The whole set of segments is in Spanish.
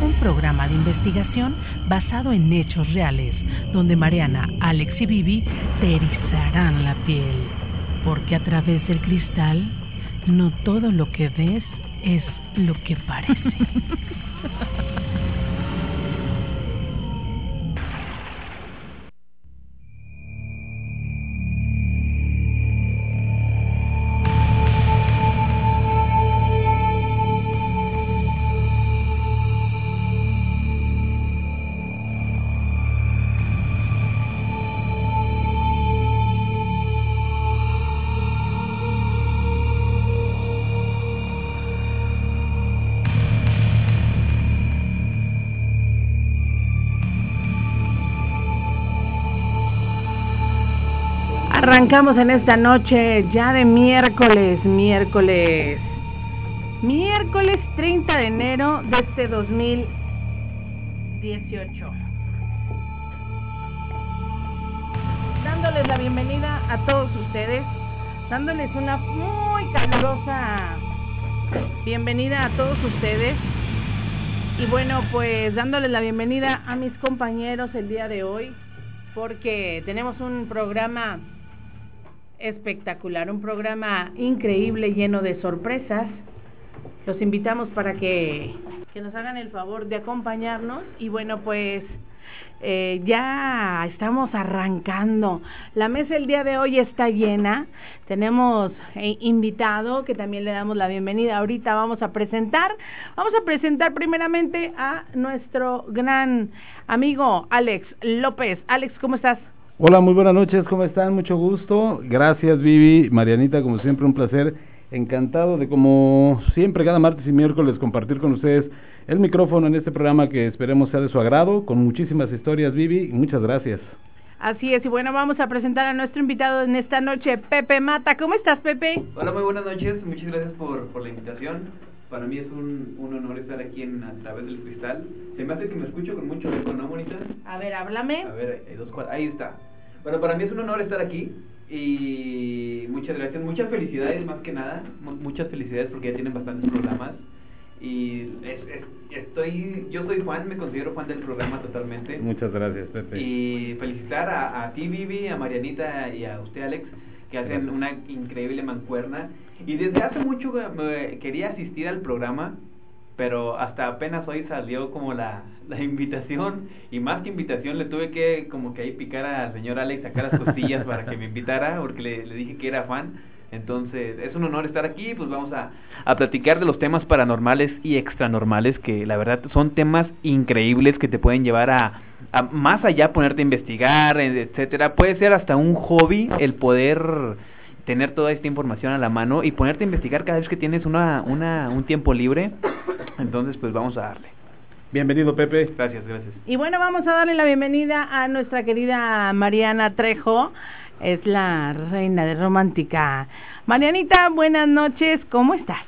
Un programa de investigación basado en hechos reales, donde Mariana, Alex y Vivi te erizarán la piel, porque a través del cristal no todo lo que ves es lo que parece. Arrancamos en esta noche ya de miércoles, miércoles, miércoles 30 de enero de este 2018. Dándoles la bienvenida a todos ustedes, dándoles una muy calurosa bienvenida a todos ustedes. Y bueno, pues dándoles la bienvenida a mis compañeros el día de hoy, porque tenemos un programa espectacular, un programa increíble lleno de sorpresas. Los invitamos para que, que nos hagan el favor de acompañarnos y bueno, pues eh, ya estamos arrancando. La mesa el día de hoy está llena. Tenemos eh, invitado que también le damos la bienvenida. Ahorita vamos a presentar. Vamos a presentar primeramente a nuestro gran amigo Alex López. Alex, ¿cómo estás? Hola, muy buenas noches, ¿cómo están? Mucho gusto. Gracias, Vivi, Marianita, como siempre, un placer. Encantado de, como siempre, cada martes y miércoles compartir con ustedes el micrófono en este programa que esperemos sea de su agrado, con muchísimas historias, Vivi, y muchas gracias. Así es, y bueno, vamos a presentar a nuestro invitado en esta noche, Pepe Mata. ¿Cómo estás, Pepe? Hola, muy buenas noches, muchas gracias por, por la invitación. Para mí es un, un honor estar aquí en A Través del Cristal. Se me hace que me escucho con mucho eco, ¿no, Monita? A ver, háblame. A ver, hay dos cuadras. Ahí está. Bueno, para mí es un honor estar aquí y muchas gracias, muchas felicidades más que nada, muchas felicidades porque ya tienen bastantes programas y es, estoy, yo soy Juan, me considero fan del programa totalmente. Muchas gracias, Pepe. Y felicitar a, a ti, Vivi, a Marianita y a usted, Alex, que hacen una increíble mancuerna. Y desde hace mucho me quería asistir al programa, pero hasta apenas hoy salió como la, la invitación. Y más que invitación le tuve que como que ahí picar al señor Alex sacar las costillas para que me invitara porque le, dije que era fan. Entonces es un honor estar aquí pues vamos a, a platicar de los temas paranormales y extranormales que la verdad son temas increíbles que te pueden llevar a, a más allá ponerte a investigar etcétera. Puede ser hasta un hobby el poder tener toda esta información a la mano y ponerte a investigar cada vez que tienes una, una, un tiempo libre. Entonces, pues vamos a darle. Bienvenido, Pepe. Gracias, gracias. Y bueno, vamos a darle la bienvenida a nuestra querida Mariana Trejo. Es la reina de romántica. Marianita, buenas noches. ¿Cómo estás?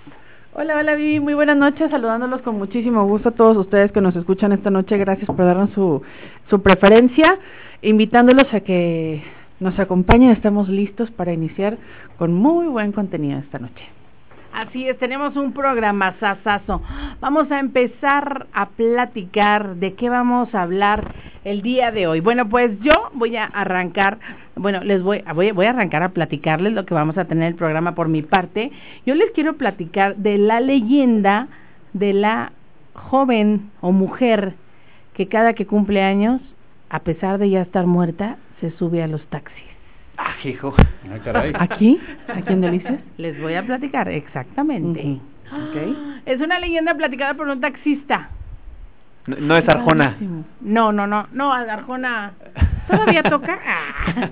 Hola, hola Vivi, muy buenas noches, saludándolos con muchísimo gusto a todos ustedes que nos escuchan esta noche, gracias por darnos su, su preferencia, invitándolos a que nos acompañen, estamos listos para iniciar con muy buen contenido esta noche. Así es, tenemos un programa sasazo. Vamos a empezar a platicar de qué vamos a hablar el día de hoy. Bueno, pues yo voy a arrancar, bueno, les voy, voy, voy a arrancar a platicarles lo que vamos a tener el programa por mi parte. Yo les quiero platicar de la leyenda de la joven o mujer que cada que cumple años, a pesar de ya estar muerta, se sube a los taxis. Ah, hijo. Ah, caray. ¿Aquí? ¿Aquí en Delicias? Les voy a platicar, exactamente. Ujú. Ok. Es una leyenda platicada por un taxista. No, no es Arjona. No, no, no, no, Arjona todavía toca. Ah.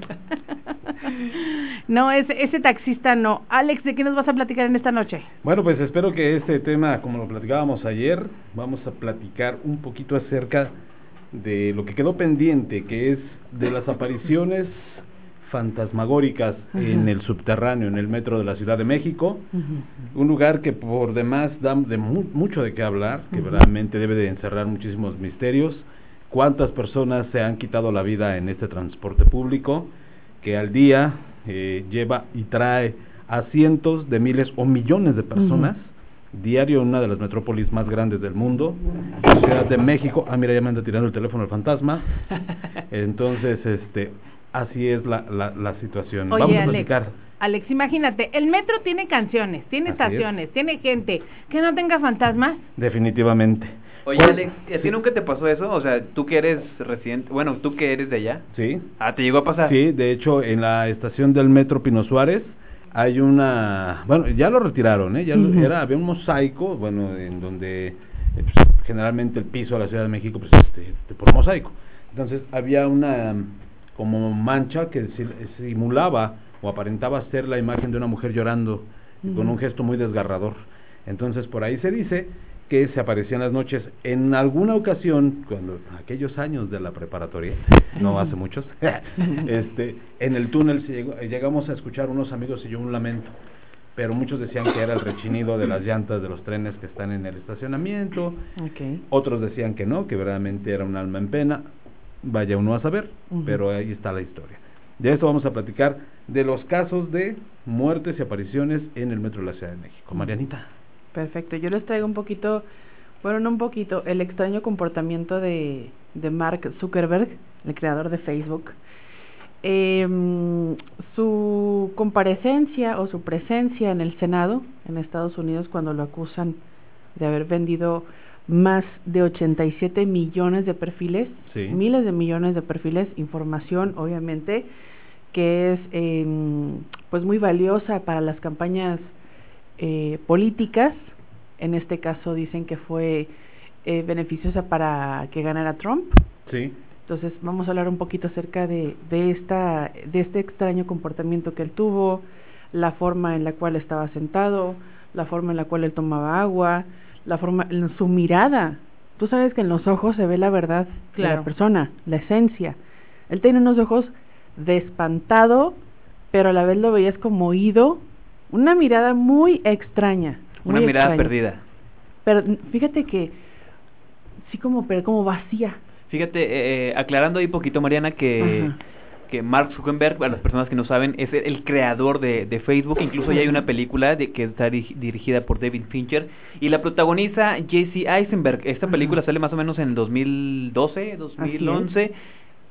no, ese, ese taxista no. Alex, ¿de qué nos vas a platicar en esta noche? Bueno, pues espero que este tema, como lo platicábamos ayer, vamos a platicar un poquito acerca de lo que quedó pendiente, que es de las apariciones fantasmagóricas en el subterráneo, en el metro de la Ciudad de México, un lugar que por demás da de mucho de qué hablar, que realmente debe de encerrar muchísimos misterios, cuántas personas se han quitado la vida en este transporte público, que al día eh, lleva y trae a cientos de miles o millones de personas, diario en una de las metrópolis más grandes del mundo, la Ciudad de México, ah mira ya me anda tirando el teléfono el fantasma, entonces este así es la, la, situación. Vamos a platicar. Alex, imagínate, el metro tiene canciones, tiene estaciones, tiene gente, que no tenga fantasmas. Definitivamente. Oye, Alex, ¿y a ti nunca te pasó eso? O sea, tú que eres residente, bueno, tú que eres de allá. Sí. Ah, ¿te llegó a pasar? Sí, de hecho, en la estación del metro Pino Suárez hay una, bueno, ya lo retiraron, ¿eh? Ya era, había un mosaico, bueno, en donde eh, pues, generalmente el piso de la Ciudad de México, pues, este, por mosaico. Entonces, había una como mancha que simulaba o aparentaba ser la imagen de una mujer llorando con un gesto muy desgarrador. Entonces por ahí se dice que se aparecía en las noches en alguna ocasión, cuando aquellos años de la preparatoria, no hace muchos, este, en el túnel llegamos a escuchar unos amigos y yo un lamento, pero muchos decían que era el rechinido de las llantas de los trenes que están en el estacionamiento, otros decían que no, que verdaderamente era un alma en pena, vaya uno a saber, pero ahí está la historia. De esto vamos a platicar de los casos de muertes y apariciones en el metro de la Ciudad de México. Marianita. Perfecto, yo les traigo un poquito, bueno, no un poquito, el extraño comportamiento de, de Mark Zuckerberg, el creador de Facebook. Eh, su comparecencia o su presencia en el Senado en Estados Unidos cuando lo acusan de haber vendido más de 87 millones de perfiles, miles de millones de perfiles, información obviamente que es em, pues muy valiosa para las campañas eh, políticas. En este caso dicen que fue eh, beneficiosa para que ganara Trump. Sí. Entonces vamos a hablar un poquito acerca de, de, esta, de este extraño comportamiento que él tuvo, la forma en la cual estaba sentado, la forma en la cual él tomaba agua, la forma, en su mirada. Tú sabes que en los ojos se ve la verdad de la persona, la esencia. Él tiene unos ojos de espantado, pero a la vez lo veías como oído, una mirada muy extraña. una mirada perdida. Pero fíjate que sí como pero como vacía. Fíjate, eh, eh, aclarando ahí poquito Mariana que que Mark Zuckerberg, para las personas que no saben, es el creador de, de Facebook. Incluso ya hay una película de, que está dirigida por David Fincher y la protagoniza Jesse Eisenberg. Esta película sale más o menos en el 2012, 2011.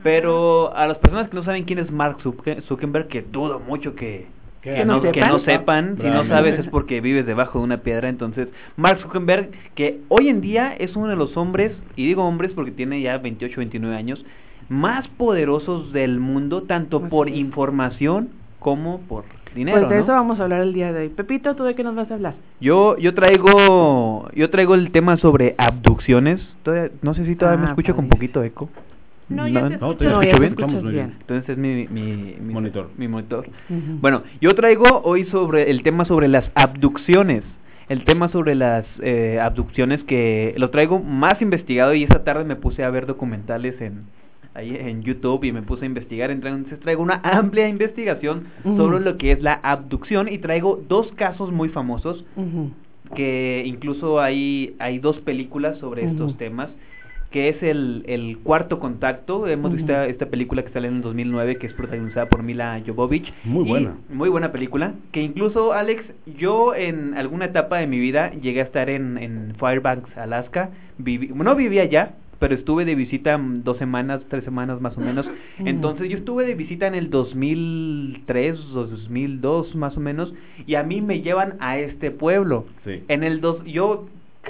Pero a las personas que no saben quién es Mark Zuckerberg, que dudo mucho que, que, no, que no sepan, si no sabes es porque vives debajo de una piedra. Entonces, Mark Zuckerberg, que hoy en día es uno de los hombres, y digo hombres porque tiene ya 28, 29 años, más poderosos del mundo, tanto por información como por dinero. Pues de eso vamos a hablar el día de hoy. Pepito, ¿tú de qué nos vas a hablar? Yo yo traigo yo traigo el tema sobre abducciones. no sé si todavía me ah, escucho con poquito eco. No, ya te escucho, bien. Entonces es mi, mi, monitor. Mi monitor. Bueno, yo traigo hoy sobre el tema sobre las abducciones. El tema sobre las eh, abducciones que lo traigo más investigado y esta tarde me puse a ver documentales en, ahí en YouTube y me puse a investigar, entonces traigo una amplia investigación sobre lo que es la abducción y traigo dos casos muy famosos que incluso hay, hay dos películas sobre estos temas que es el, el cuarto contacto. Hemos visto esta película que sale en el 2009, que es protagonizada por Mila Jovovich. Muy buena. Muy buena película. Que incluso, Alex, yo en alguna etapa de mi vida llegué a estar en, en Fairbanks, Alaska. Viví, no vivía allá, pero estuve de visita dos semanas, tres semanas más o menos. Entonces yo estuve de visita en el 2003 o 2002 más o menos y a mí me llevan a este pueblo. Sí. En el dos, yo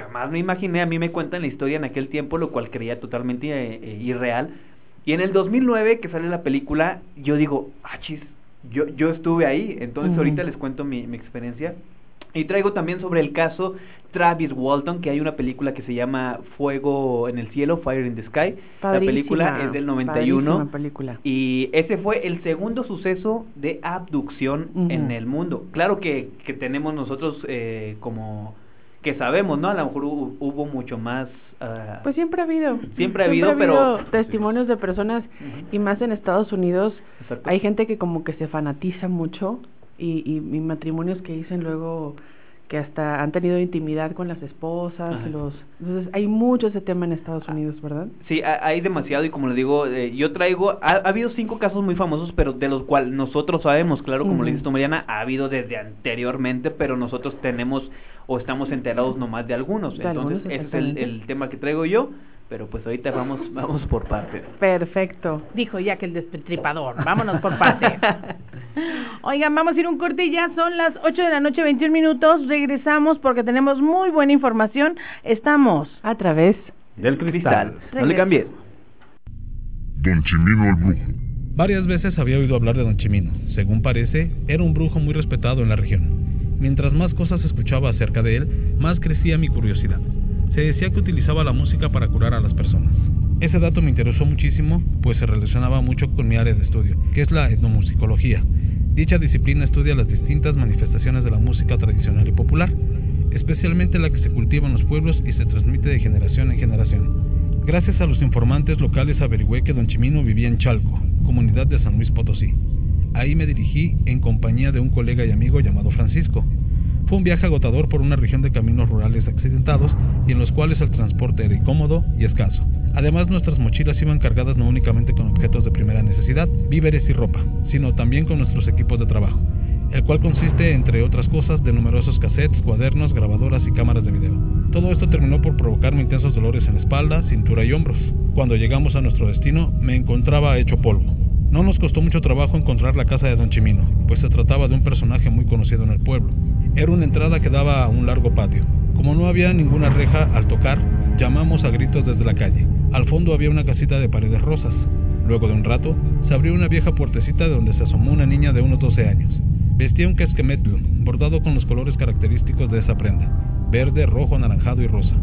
jamás me imaginé, a mí me cuentan la historia en aquel tiempo, lo cual creía totalmente eh, eh, irreal. Y en el 2009 que sale la película, yo digo, ah, chis, yo, yo estuve ahí. Entonces ahorita les cuento mi, mi experiencia. Y traigo también sobre el caso Travis Walton, que hay una película que se llama Fuego en el cielo, Fire in the Sky. la película es del 91. Película. Y ese fue el segundo suceso de abducción en el mundo. Claro que, que tenemos nosotros eh, como que sabemos, ¿no? A lo mejor hubo, mucho más. Uh, pues siempre ha habido. Siempre ha habido, pero. testimonios de personas, y más en Estados Unidos, hay gente que como que se fanatiza mucho y, y, y matrimonios que dicen luego que hasta han tenido intimidad con las esposas, los entonces hay mucho ese tema en Estados ah, Unidos, ¿verdad? Sí, hay demasiado y como le digo, eh, yo traigo, ha, habido cinco casos muy famosos, pero de los cuales nosotros sabemos, claro, como le dices tú Mariana, ha habido desde anteriormente, pero nosotros tenemos o estamos enterados nomás de algunos, entonces ese es el, el tema que traigo yo pero pues ahorita vamos vamos por parte. Perfecto. Dijo ya que el destripador. Vámonos por parte. Oigan, vamos a ir un corte y ya son las 8 de la noche, 21 minutos. Regresamos porque tenemos muy buena información. Estamos a través del cristal. No le cambies. Don Chimino el brujo. Varias veces había oído hablar de Don Chimino. Según parece, era un brujo muy respetado en la región. Mientras más cosas escuchaba acerca de él, más crecía mi curiosidad se decía que utilizaba la música para curar a las personas. Ese dato me interesó muchísimo, pues se relacionaba mucho con mi área de estudio, que es la etnomusicología. Dicha disciplina estudia las distintas manifestaciones de la música tradicional y popular, especialmente la que se cultiva en los pueblos y se transmite de generación en generación. Gracias a los informantes locales averigüé que Don Chimino vivía en Chalco, comunidad de San Luis Potosí. Ahí me dirigí en compañía de un colega y amigo llamado Francisco, fue un viaje agotador por una región de caminos rurales accidentados y en los cuales el transporte era incómodo y escaso. Además, nuestras mochilas iban cargadas no únicamente con objetos de primera necesidad, víveres y ropa, sino también con nuestros equipos de trabajo, el cual consiste, entre otras cosas, de numerosos cassettes, cuadernos, grabadoras y cámaras de video. Todo esto terminó por provocarme intensos dolores en la espalda, cintura y hombros. Cuando llegamos a nuestro destino, me encontraba hecho polvo. No nos costó mucho trabajo encontrar la casa de Don Chimino, pues se trataba de un personaje muy conocido en el pueblo. Era una entrada que daba a un largo patio. Como no había ninguna reja al tocar, llamamos a gritos desde la calle. Al fondo había una casita de paredes rosas. Luego de un rato, se abrió una vieja puertecita de donde se asomó una niña de unos 12 años. Vestía un casquemetl, bordado con los colores característicos de esa prenda, verde, rojo, anaranjado y rosa.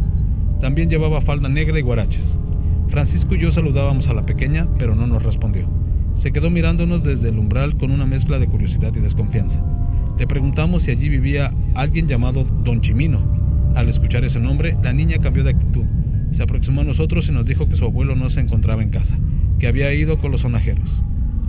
También llevaba falda negra y guaraches. Francisco y yo saludábamos a la pequeña, pero no nos respondió. Se quedó mirándonos desde el umbral con una mezcla de curiosidad y desconfianza. Le preguntamos si allí vivía alguien llamado Don Chimino. Al escuchar ese nombre, la niña cambió de actitud. Se aproximó a nosotros y nos dijo que su abuelo no se encontraba en casa, que había ido con los sonajeros.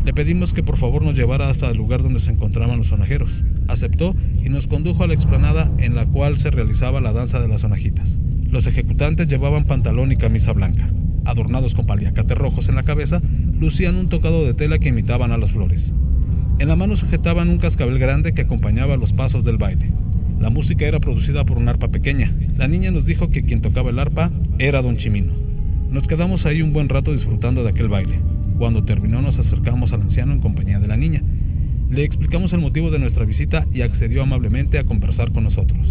Le pedimos que por favor nos llevara hasta el lugar donde se encontraban los sonajeros. Aceptó y nos condujo a la explanada en la cual se realizaba la danza de las sonajitas. Los ejecutantes llevaban pantalón y camisa blanca. Adornados con paliacates rojos en la cabeza, lucían un tocado de tela que imitaban a las flores. En la mano sujetaban un cascabel grande que acompañaba los pasos del baile. La música era producida por un arpa pequeña. La niña nos dijo que quien tocaba el arpa era don Chimino. Nos quedamos ahí un buen rato disfrutando de aquel baile. Cuando terminó nos acercamos al anciano en compañía de la niña. Le explicamos el motivo de nuestra visita y accedió amablemente a conversar con nosotros.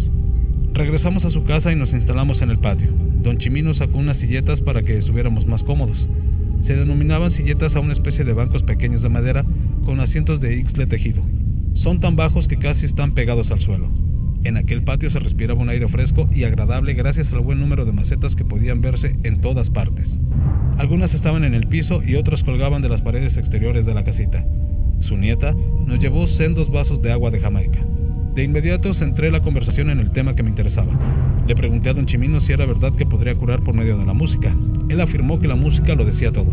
Regresamos a su casa y nos instalamos en el patio. Don Chimino sacó unas silletas para que estuviéramos más cómodos. Se denominaban silletas a una especie de bancos pequeños de madera con asientos de ixtle tejido. Son tan bajos que casi están pegados al suelo. En aquel patio se respiraba un aire fresco y agradable gracias al buen número de macetas que podían verse en todas partes. Algunas estaban en el piso y otras colgaban de las paredes exteriores de la casita. Su nieta nos llevó sendos vasos de agua de Jamaica. De inmediato centré la conversación en el tema que me interesaba. Le pregunté a don Chimino si era verdad que podría curar por medio de la música. Él afirmó que la música lo decía todo,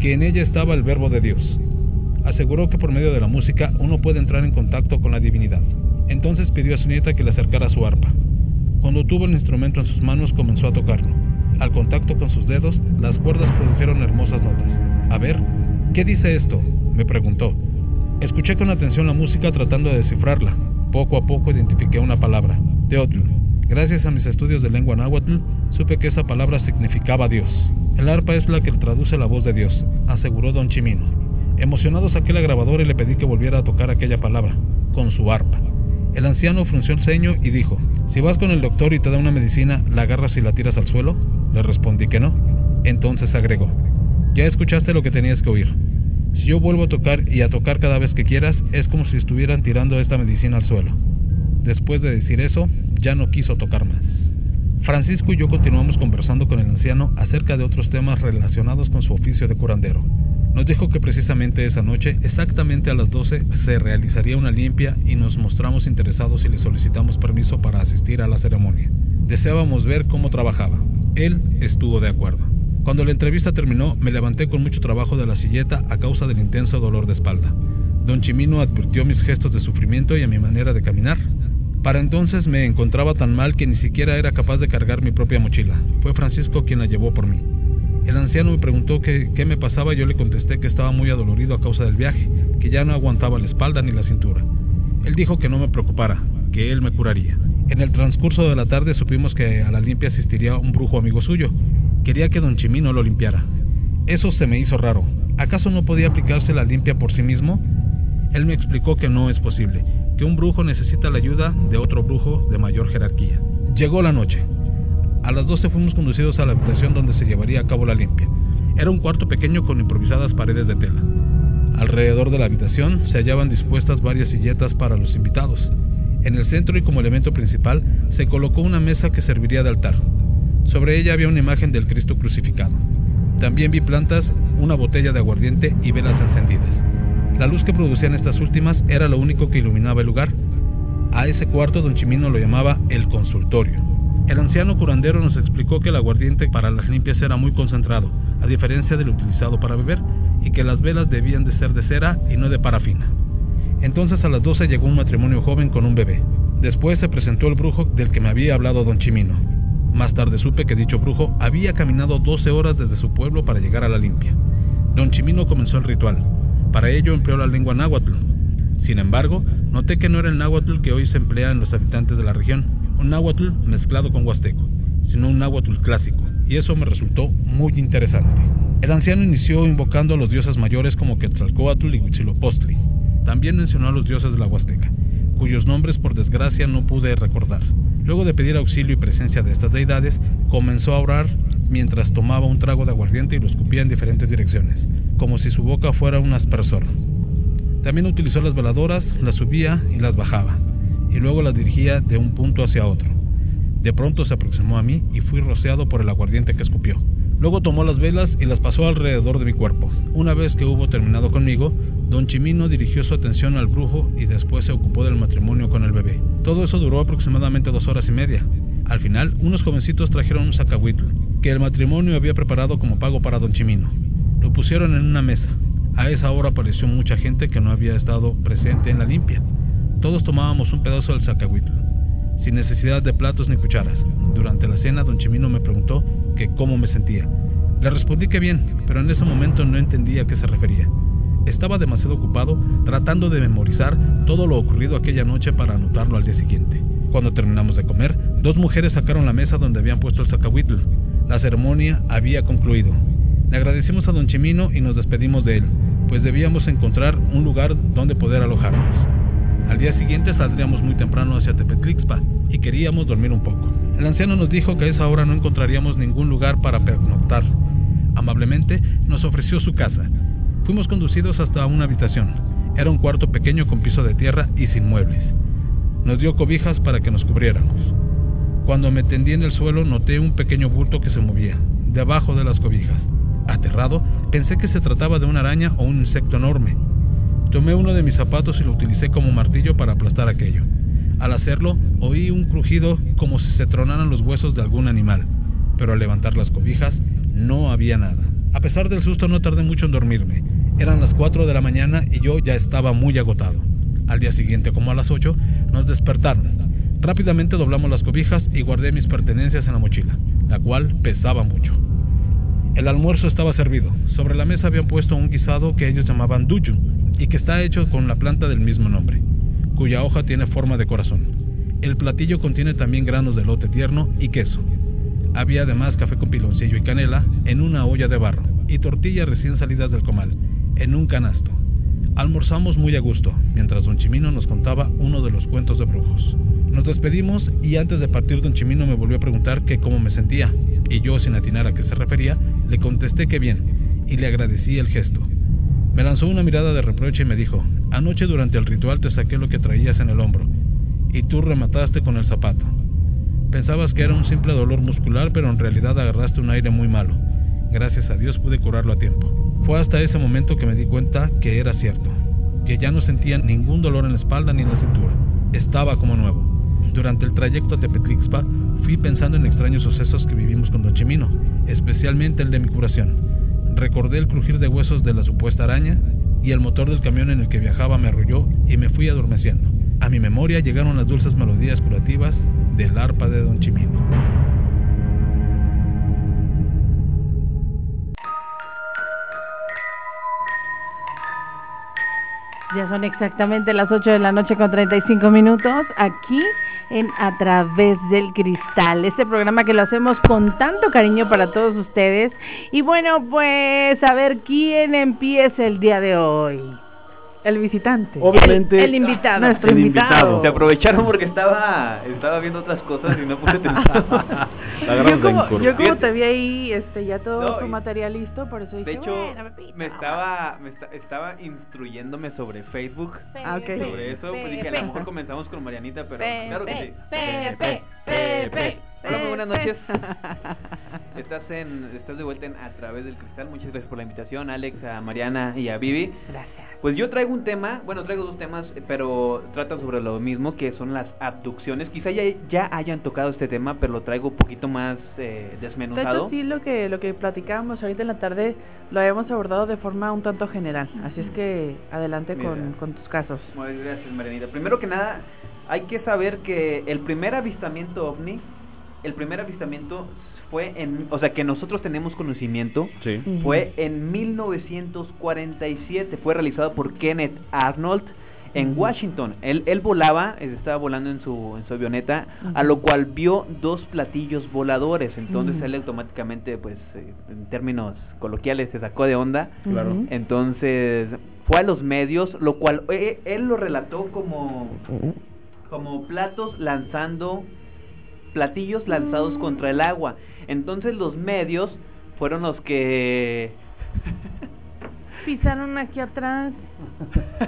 que en ella estaba el verbo de Dios, aseguró que por medio de la música uno puede entrar en contacto con la divinidad. Entonces pidió a su nieta que le acercara su arpa. Cuando tuvo el instrumento en sus manos comenzó a tocarlo. Al contacto con sus dedos, las cuerdas produjeron hermosas notas. A ver, ¿qué dice esto? me preguntó. Escuché con atención la música tratando de descifrarla. Poco a poco identifiqué una palabra, Teotl. Gracias a mis estudios de lengua náhuatl, supe que esa palabra significaba Dios. El arpa es la que traduce la voz de Dios, aseguró don Chimino. Emocionado saqué la grabadora y le pedí que volviera a tocar aquella palabra, con su arpa. El anciano frunció el ceño y dijo, si vas con el doctor y te da una medicina, ¿la agarras y la tiras al suelo? Le respondí que no. Entonces agregó, ya escuchaste lo que tenías que oír. Si yo vuelvo a tocar y a tocar cada vez que quieras, es como si estuvieran tirando esta medicina al suelo. Después de decir eso, ya no quiso tocar más. Francisco y yo continuamos conversando con el anciano acerca de otros temas relacionados con su oficio de curandero. Nos dijo que precisamente esa noche, exactamente a las 12, se realizaría una limpia y nos mostramos interesados y le solicitamos permiso para asistir a la ceremonia. Deseábamos ver cómo trabajaba. Él estuvo de acuerdo. Cuando la entrevista terminó, me levanté con mucho trabajo de la silleta a causa del intenso dolor de espalda. Don Chimino advirtió mis gestos de sufrimiento y a mi manera de caminar. Para entonces me encontraba tan mal que ni siquiera era capaz de cargar mi propia mochila. Fue Francisco quien la llevó por mí. El anciano me preguntó qué, me pasaba y yo le contesté que estaba muy adolorido a causa del viaje, que ya no aguantaba la espalda ni la cintura. Él dijo que no me preocupara, que él me curaría. En el transcurso de la tarde supimos que a la limpia asistiría un brujo amigo suyo. Quería que don Chimino lo limpiara. Eso se me hizo raro. ¿Acaso no podía aplicarse la limpia por sí mismo? Él me explicó que no es posible, que un brujo necesita la ayuda de otro brujo de mayor jerarquía. Llegó la noche. A las 12 fuimos conducidos a la habitación donde se llevaría a cabo la limpia. Era un cuarto pequeño con improvisadas paredes de tela. Alrededor de la habitación se hallaban dispuestas varias silletas para los invitados. En el centro y como elemento principal se colocó una mesa que serviría de altar. Sobre ella había una imagen del Cristo crucificado. También vi plantas, una botella de aguardiente y velas encendidas. La luz que producían estas últimas era lo único que iluminaba el lugar. A ese cuarto don Chimino lo llamaba el consultorio. El anciano curandero nos explicó que el aguardiente para las limpias era muy concentrado, a diferencia del utilizado para beber, y que las velas debían de ser de cera y no de parafina. Entonces a las 12 llegó un matrimonio joven con un bebé. Después se presentó el brujo del que me había hablado don Chimino. Más tarde supe que dicho brujo había caminado 12 horas desde su pueblo para llegar a la limpia. Don Chimino comenzó el ritual. Para ello empleó la lengua náhuatl. Sin embargo, noté que no era el náhuatl que hoy se emplea en los habitantes de la región, un náhuatl mezclado con huasteco, sino un náhuatl clásico, y eso me resultó muy interesante. El anciano inició invocando a los dioses mayores como Quetzalcoatl y Huitzilopochtli. También mencionó a los dioses de la Huasteca, cuyos nombres por desgracia no pude recordar. Luego de pedir auxilio y presencia de estas deidades, comenzó a orar mientras tomaba un trago de aguardiente y lo escupía en diferentes direcciones, como si su boca fuera un aspersor. También utilizó las veladoras, las subía y las bajaba, y luego las dirigía de un punto hacia otro. De pronto se aproximó a mí y fui rociado por el aguardiente que escupió. Luego tomó las velas y las pasó alrededor de mi cuerpo. Una vez que hubo terminado conmigo, don Chimino dirigió su atención al brujo y después se ocupó del matrimonio con el bebé. Todo eso duró aproximadamente dos horas y media. Al final, unos jovencitos trajeron un sacahuitl, que el matrimonio había preparado como pago para don Chimino. Lo pusieron en una mesa. A esa hora apareció mucha gente que no había estado presente en la limpia. Todos tomábamos un pedazo del sacahuitl, sin necesidad de platos ni cucharas. Durante la cena, don Chimino me preguntó que cómo me sentía. Le respondí que bien, pero en ese momento no entendía a qué se refería. Estaba demasiado ocupado tratando de memorizar todo lo ocurrido aquella noche para anotarlo al día siguiente. Cuando terminamos de comer, dos mujeres sacaron la mesa donde habían puesto el sacahuitl. La ceremonia había concluido. Le agradecimos a don Chimino y nos despedimos de él, pues debíamos encontrar un lugar donde poder alojarnos. Al día siguiente saldríamos muy temprano hacia Tepetlixpa y queríamos dormir un poco. El anciano nos dijo que a esa hora no encontraríamos ningún lugar para pernoctar. Amablemente nos ofreció su casa. Fuimos conducidos hasta una habitación. Era un cuarto pequeño con piso de tierra y sin muebles. Nos dio cobijas para que nos cubriéramos. Cuando me tendí en el suelo noté un pequeño bulto que se movía, debajo de las cobijas. Aterrado, pensé que se trataba de una araña o un insecto enorme. Tomé uno de mis zapatos y lo utilicé como martillo para aplastar aquello. Al hacerlo, oí un crujido como si se tronaran los huesos de algún animal, pero al levantar las cobijas no había nada. A pesar del susto no tardé mucho en dormirme. Eran las 4 de la mañana y yo ya estaba muy agotado. Al día siguiente, como a las 8, nos despertaron. Rápidamente doblamos las cobijas y guardé mis pertenencias en la mochila, la cual pesaba mucho. El almuerzo estaba servido. Sobre la mesa habían puesto un guisado que ellos llamaban duyu y que está hecho con la planta del mismo nombre, cuya hoja tiene forma de corazón. El platillo contiene también granos de lote tierno y queso. Había además café con piloncillo y canela en una olla de barro y tortillas recién salidas del comal, en un canasto. Almorzamos muy a gusto, mientras don Chimino nos contaba uno de los cuentos de brujos. Nos despedimos y antes de partir don Chimino me volvió a preguntar que cómo me sentía, y yo sin atinar a qué se refería, le contesté que bien, y le agradecí el gesto. Me lanzó una mirada de reproche y me dijo, anoche durante el ritual te saqué lo que traías en el hombro, y tú remataste con el zapato. Pensabas que era un simple dolor muscular, pero en realidad agarraste un aire muy malo. Gracias a Dios pude curarlo a tiempo. Fue hasta ese momento que me di cuenta que era cierto, que ya no sentía ningún dolor en la espalda ni en la cintura. Estaba como nuevo. Durante el trayecto a Tepetlixpa fui pensando en extraños sucesos que vivimos con Don Chimino, especialmente el de mi curación. Recordé el crujir de huesos de la supuesta araña y el motor del camión en el que viajaba me arrulló y me fui adormeciendo. A mi memoria llegaron las dulces melodías curativas del arpa de Don Chimino. Ya son exactamente las 8 de la noche con 35 minutos aquí en A través del cristal, este programa que lo hacemos con tanto cariño para todos ustedes. Y bueno, pues a ver quién empieza el día de hoy. El visitante. Obviamente. El, el invitado. Nuestro El invitado. invitado. Se aprovecharon porque estaba estaba viendo otras cosas y no puse atención. Yo como, yo como te vi ahí, este, ya todo No, tu material listo, por eso dije, De hecho, bueno, me estaba me esta- estaba instruyéndome sobre Facebook. Ah. Sobre eso, pues dije, a lo mejor comenzamos con Marianita, pero claro que sí. Pepe, Pepe, Hola, muy buenas noches. Estás en estás de vuelta en A través del cristal. Muchas gracias por la invitación, Alex, a Mariana y a Vivi. Gracias. Pues yo traigo un tema, bueno, traigo dos temas, eh, pero tratan sobre lo mismo, que son las abducciones. Quizá ya, ya hayan tocado este tema, pero lo traigo un poquito más eh, De desmenuzado. hecho, sí, lo que, lo que platicábamos ahorita en la tarde lo habíamos abordado de forma un tanto general. Así es que adelante con, con tus casos. Muchas gracias, Marianita. Primero que nada, hay que saber que el primer avistamiento ovni, el primer avistamiento fue en, o sea, que nosotros tenemos conocimiento, Sí. Fue en 1947. Fue realizado por Kenneth Arnold en. Washington. Él, él volaba, eh, estaba volando en su, en su avioneta, a lo cual vio dos platillos voladores. Entonces Ujú. él automáticamente, pues, eh, en términos coloquiales, se sacó de onda. Claro. Entonces fue a los medios, lo cual eh, él lo relató como como platos lanzando platillos lanzados contra el agua. Entonces los medios fueron los que Pisaron aquí atrás.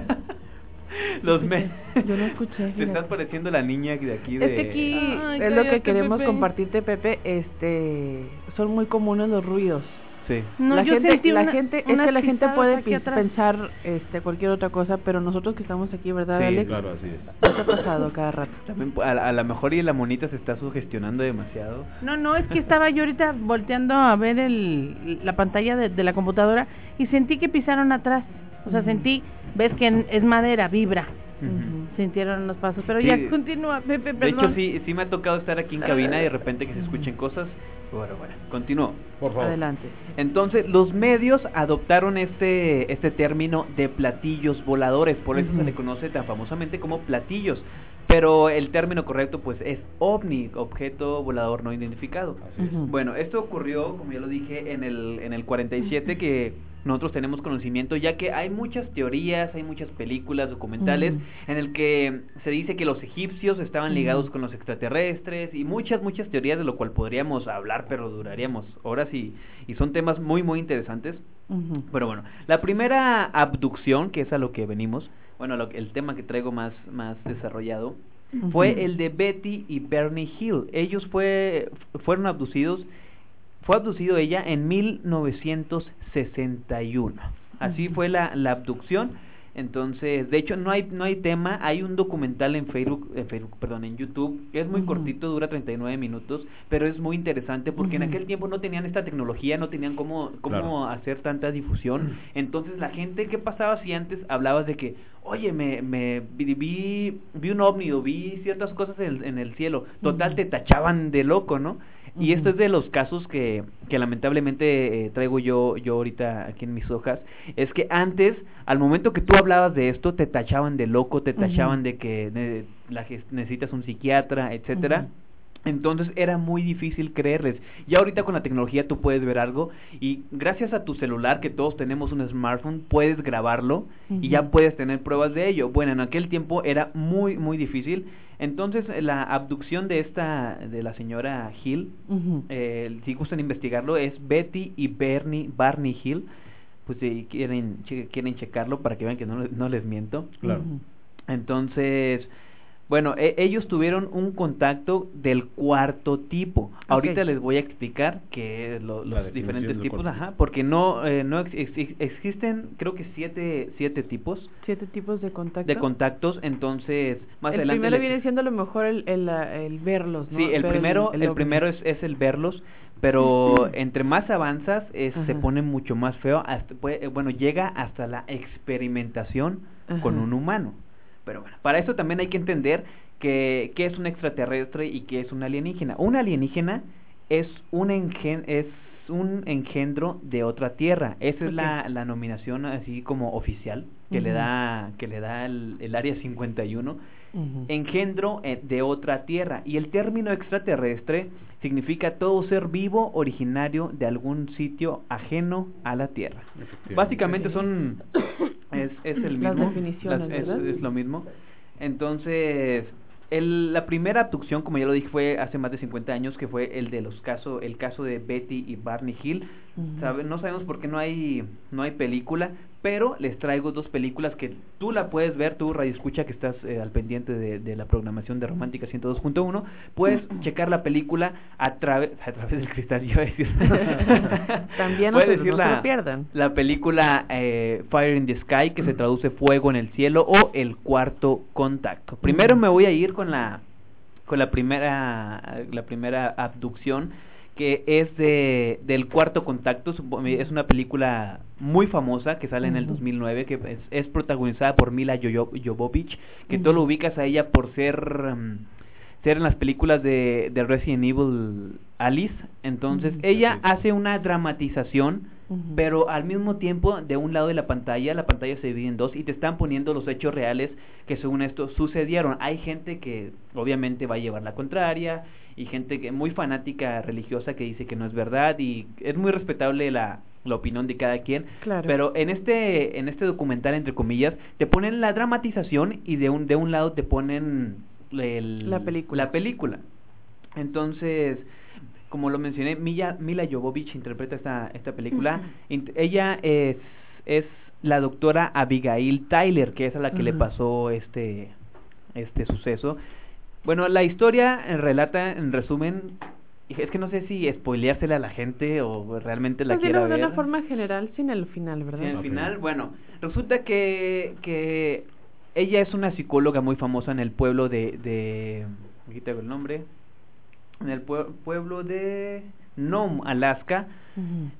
los medios Yo no escuché, Te fíjate. estás pareciendo la niña de aquí de Es que aquí Ay, es lo que queremos Pepe. compartirte, Pepe. Este, son muy comunes los ruidos. Sí. No, la yo gente, sentí la una- gente, es que la gente puede pensar este cualquier otra cosa, pero nosotros que estamos aquí, ¿verdad, Sí, Alex? Claro, así es. ¿Qué te ha pasado cada rato? También a, a lo mejor y la monita se está sugestionando demasiado. No, no, es que estaba yo ahorita volteando a ver el, la pantalla de, de la computadora y sentí que pisaron atrás. O sea, sentí, ves que en- es madera, vibra. Ujú. Sintieron los pasos, pero Sí. ya continúa, Pepe, De perdón. hecho sí sí me ha tocado estar aquí en cabina y de repente que se escuchen cosas. Bueno, bueno, continúo. Por favor. Adelante. Entonces, los medios adoptaron este, este término de platillos voladores, por eso se le conoce tan famosamente como platillos. Pero el término correcto, pues, es ovni, objeto volador no identificado. Así es. Ujú. Bueno, esto ocurrió, como ya lo dije, en el, en el 47, que nosotros tenemos conocimiento, ya que hay muchas teorías, hay muchas películas, documentales, en el que se dice que los egipcios estaban ligados con los extraterrestres y muchas, muchas teorías de lo cual podríamos hablar, pero duraríamos horas y, y son temas muy, muy interesantes. Pero bueno, la primera abducción, que es a lo que venimos, bueno, lo el tema que traigo más, más desarrollado, fue el de Betty y Bernie Hill. Ellos fue, fueron abducidos, fue abducido ella en 1961. Así fue la, la abducción. Entonces, de hecho, no hay, no hay tema, hay un documental en Facebook, en Facebook, perdón, en YouTube, es muy Ujú. cortito, dura 39 minutos, pero es muy interesante porque en aquel tiempo no tenían esta tecnología, no tenían cómo, cómo Claro. hacer tanta difusión. Entonces, la gente, ¿qué pasaba si antes hablabas de que, oye, me, me vi, vi, vi un ovni o vi ciertas cosas en el, en el cielo? Total, te tachaban de loco, ¿no? Y Ujú. es de los casos que, que lamentablemente eh, traigo yo, yo ahorita aquí en mis hojas, es que antes, al momento que tú hablabas de esto, te tachaban de loco, te tachaban de que ne- la, necesitas un psiquiatra, etcétera. Entonces era muy difícil creerles. Ya ahorita con la tecnología tú puedes ver algo y gracias a tu celular, que todos tenemos un smartphone, puedes grabarlo y ya puedes tener pruebas de ello. Bueno, en aquel tiempo era muy, muy difícil. Entonces la abducción de esta, de la señora Hill, eh, si gustan investigarlo, es Betty y Bernie, Barney Hill. Pues si quieren, che- quieren checarlo para que vean que no, les- no les miento. Claro. Entonces, Bueno, e- ellos tuvieron un contacto del cuarto tipo. Ahorita les voy a explicar lo- La los diferentes tipos, ajá, porque no, eh, no ex- ex- existen, creo que siete, siete tipos Siete tipos de contacto. de contactos. Entonces, más el adelante primero les- viene siendo a lo mejor el, el, el verlos, ¿no? Sí, el Ver primero, el, primero es, es el verlos, pero entre más avanzas es, se pone mucho más feo, hasta, puede- eh, bueno, llega hasta la experimentación con un humano. Pero bueno, para eso también hay que entender que, qué es un extraterrestre y qué es un alienígena. Un alienígena es un, engen es un engendro de otra tierra. Esa es la, la nominación así como oficial que le da que le da el, el área 51 Ujú. engendro eh, de otra tierra. Y el término extraterrestre significa todo ser vivo originario de algún sitio ajeno a la tierra. Básicamente son es, es el Las mismo. es, ¿verdad? es lo mismo. Entonces, el- la primera abducción, como ya lo dije, fue hace más de 50 años, que fue el de los casos, el caso de Betty y Barney Hill. Sabe- No sabemos por qué no hay, no hay película, pero les traigo dos películas que tú la puedes ver, tú Radio Escucha, que estás eh, al pendiente de, de la programación de Romántica 102.1, puedes checar la película a través, a través del cristal, yo decir. También Puedes se- decir no se la, lo pierdan. la película eh, Fire in the Sky, que se traduce Fuego en el Cielo, o El Cuarto Contacto. Primero me voy a ir con la con la primera la primera abducción que es de del cuarto contacto es una película muy famosa que sale en el Ujú. 2009 que es, es protagonizada por Mila Jovovich que tú lo ubicas a ella por ser mm, ser en las películas de, de Resident Evil Alice. Entonces ella hace una dramatización pero al mismo tiempo de un lado de la pantalla la pantalla se divide en dos y te están poniendo los hechos reales que según esto sucedieron. Hay gente que obviamente va a llevar la contraria y gente que muy fanática religiosa que dice que no es verdad y es muy respetable la la opinión de cada quien Claro. pero en este en este documental entre comillas te ponen la dramatización y de un de un lado te ponen el- La película. la película entonces como lo mencioné, Mila, Mila Jovovich interpreta esta, esta película. Ella es, es la doctora Abigail Tyler, que es a la que le pasó este, este suceso. Bueno, la historia eh, relata, en resumen, y es que no sé si spoileársela a la gente o realmente la Pues quiera dilo de ver. una forma general, sin el final, ¿verdad? Al Ok. final, bueno, resulta que, que ella es una psicóloga muy famosa en el pueblo de, de aquí tengo el nombre, en el pue- pueblo de Nome, Alaska.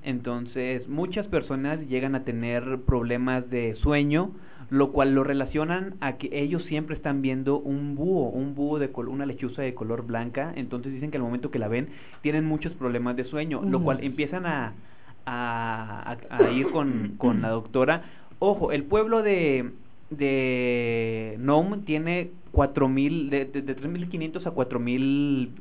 Entonces, muchas personas llegan a tener problemas de sueño, lo cual lo relacionan a que ellos siempre están viendo un búho, un búho de col- una lechuza de color blanca, entonces dicen que al momento que la ven tienen muchos problemas de sueño, lo cual empiezan a, a, a- a ir con, con la doctora. Ojo, el pueblo de de Nome tiene 4000 de, de, de 3500 a 4000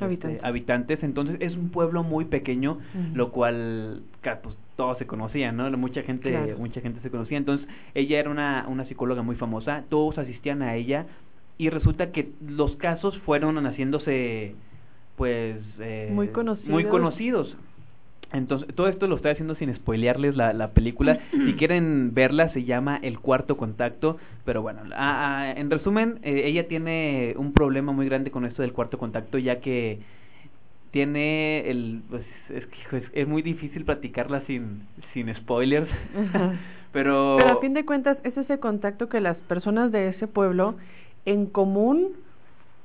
este, Habitantes. entonces es un pueblo muy pequeño, lo cual pues todos se conocían, ¿no? Mucha gente Claro. mucha gente se conocía, entonces ella era una una psicóloga muy famosa, todos asistían a ella y resulta que los casos fueron haciéndose pues eh, Muy muy conocidos. Entonces, todo esto lo estoy haciendo sin spoilearles la, la película. si quieren verla, se llama El Cuarto Contacto. Pero bueno, a- a- en resumen, eh, ella tiene un problema muy grande con esto del cuarto contacto, ya que tiene el... Pues, es, es, es muy difícil platicarla sin, sin spoilers. Pero... Pero a fin de cuentas es ese contacto que las personas de ese pueblo en común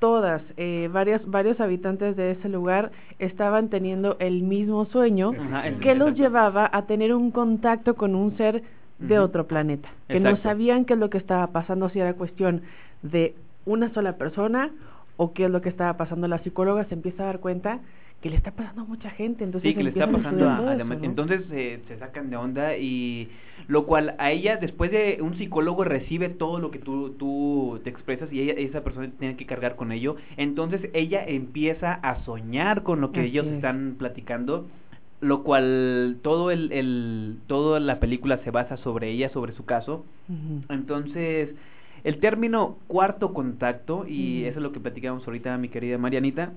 todas eh, varios varios habitantes de ese lugar estaban teniendo el mismo sueño Ajá, que los exacto. llevaba a tener un contacto con un ser de otro planeta que no sabían qué es lo que estaba pasando si era cuestión de una sola persona o qué es lo que estaba pasando. La psicóloga se empieza a dar cuenta que le está pasando a mucha gente entonces sí, que le está pasando a, a eso. Entonces eh, se sacan de onda y lo cual a ella, después de un psicólogo recibe todo lo que tú, tú te expresas y ella, esa persona tiene que cargar con ello, entonces ella empieza a soñar con lo que Así ellos es. están platicando lo cual todo el, el toda la película se basa sobre ella, sobre su caso. Entonces, el término cuarto contacto, y eso es lo que platicamos ahorita, mi querida Marianita,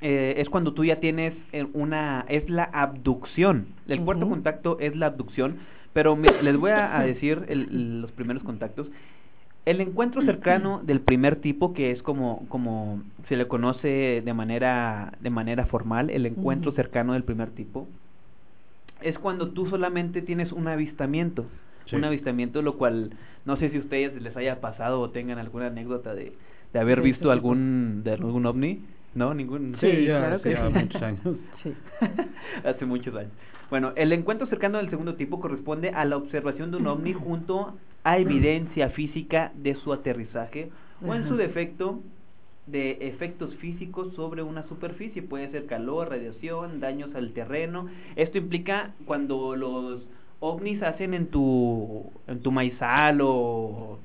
eh, es cuando tú ya tienes eh, una, es la abducción. El cuarto contacto es la abducción, pero me- les voy a, a decir el- los primeros contactos. El encuentro cercano del primer tipo, que es como, como se le conoce de manera, de manera formal, el encuentro cercano del primer tipo, es cuando tú solamente tienes un avistamiento. Sí. Un avistamiento, lo cual no sé si a ustedes les haya pasado o tengan alguna anécdota de, de haber visto tipo. algún, de algún ovni. ¿No? Ningún. Sí, ya, claro que sí. muchos años. Sí. Hace muchos años. Bueno, el encuentro cercano del segundo tipo corresponde a la observación de un ovni junto a evidencia física de su aterrizaje o en su defecto de efectos físicos sobre una superficie. Puede ser calor, radiación, daños al terreno. Esto implica cuando los ovnis hacen en tu en tu maizal o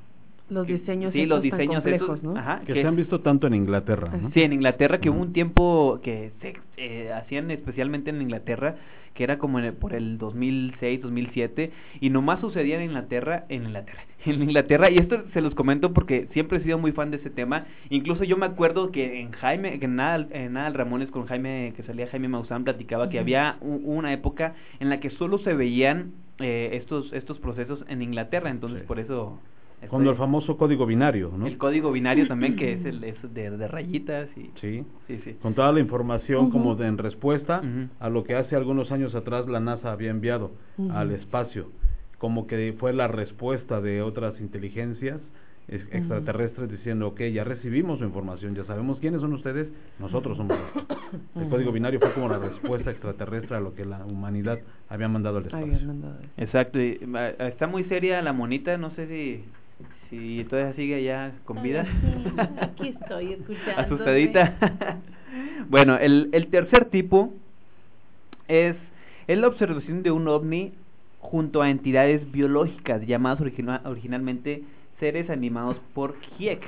Los que- diseños sí, los tan diseños complejos, estos, ¿no? ajá, Que que se han visto tanto en Inglaterra, ¿no? Sí, en Inglaterra que hubo un tiempo que se eh, hacían especialmente en Inglaterra, que era como en el- por el 2006, 2007, y nomás sucedía en Inglaterra, en Inglaterra, en Inglaterra, y esto se los comento porque siempre he sido muy fan de ese tema, incluso yo me acuerdo que en Jaime, que en nada, en nada Ramones con Jaime, que salía Jaime Maussan, platicaba que había una época en la que solo se veían eh, estos, estos procesos en Inglaterra, entonces Sí. por eso... Cuando el famoso código binario, ¿no? el código binario también, que es el es de, de rayitas y... Sí. Sí, sí. Con toda la información como de, en respuesta a lo que hace algunos años atrás la NASA había enviado al espacio, como que fue la respuesta de otras inteligencias extraterrestres diciendo, ok, ya recibimos su información, ya sabemos quiénes son ustedes, nosotros somos esto". El código binario fue como la respuesta extraterrestre a lo que la humanidad había mandado al espacio. Mandado. Exacto, y, está muy seria la monita, no sé si, si todavía sigue allá con vida. Aquí, aquí estoy escuchando. Asustadita. bueno, el, el tercer tipo es, es la observación de un ovni junto a entidades biológicas llamadas origina- originalmente seres animados por Hiek.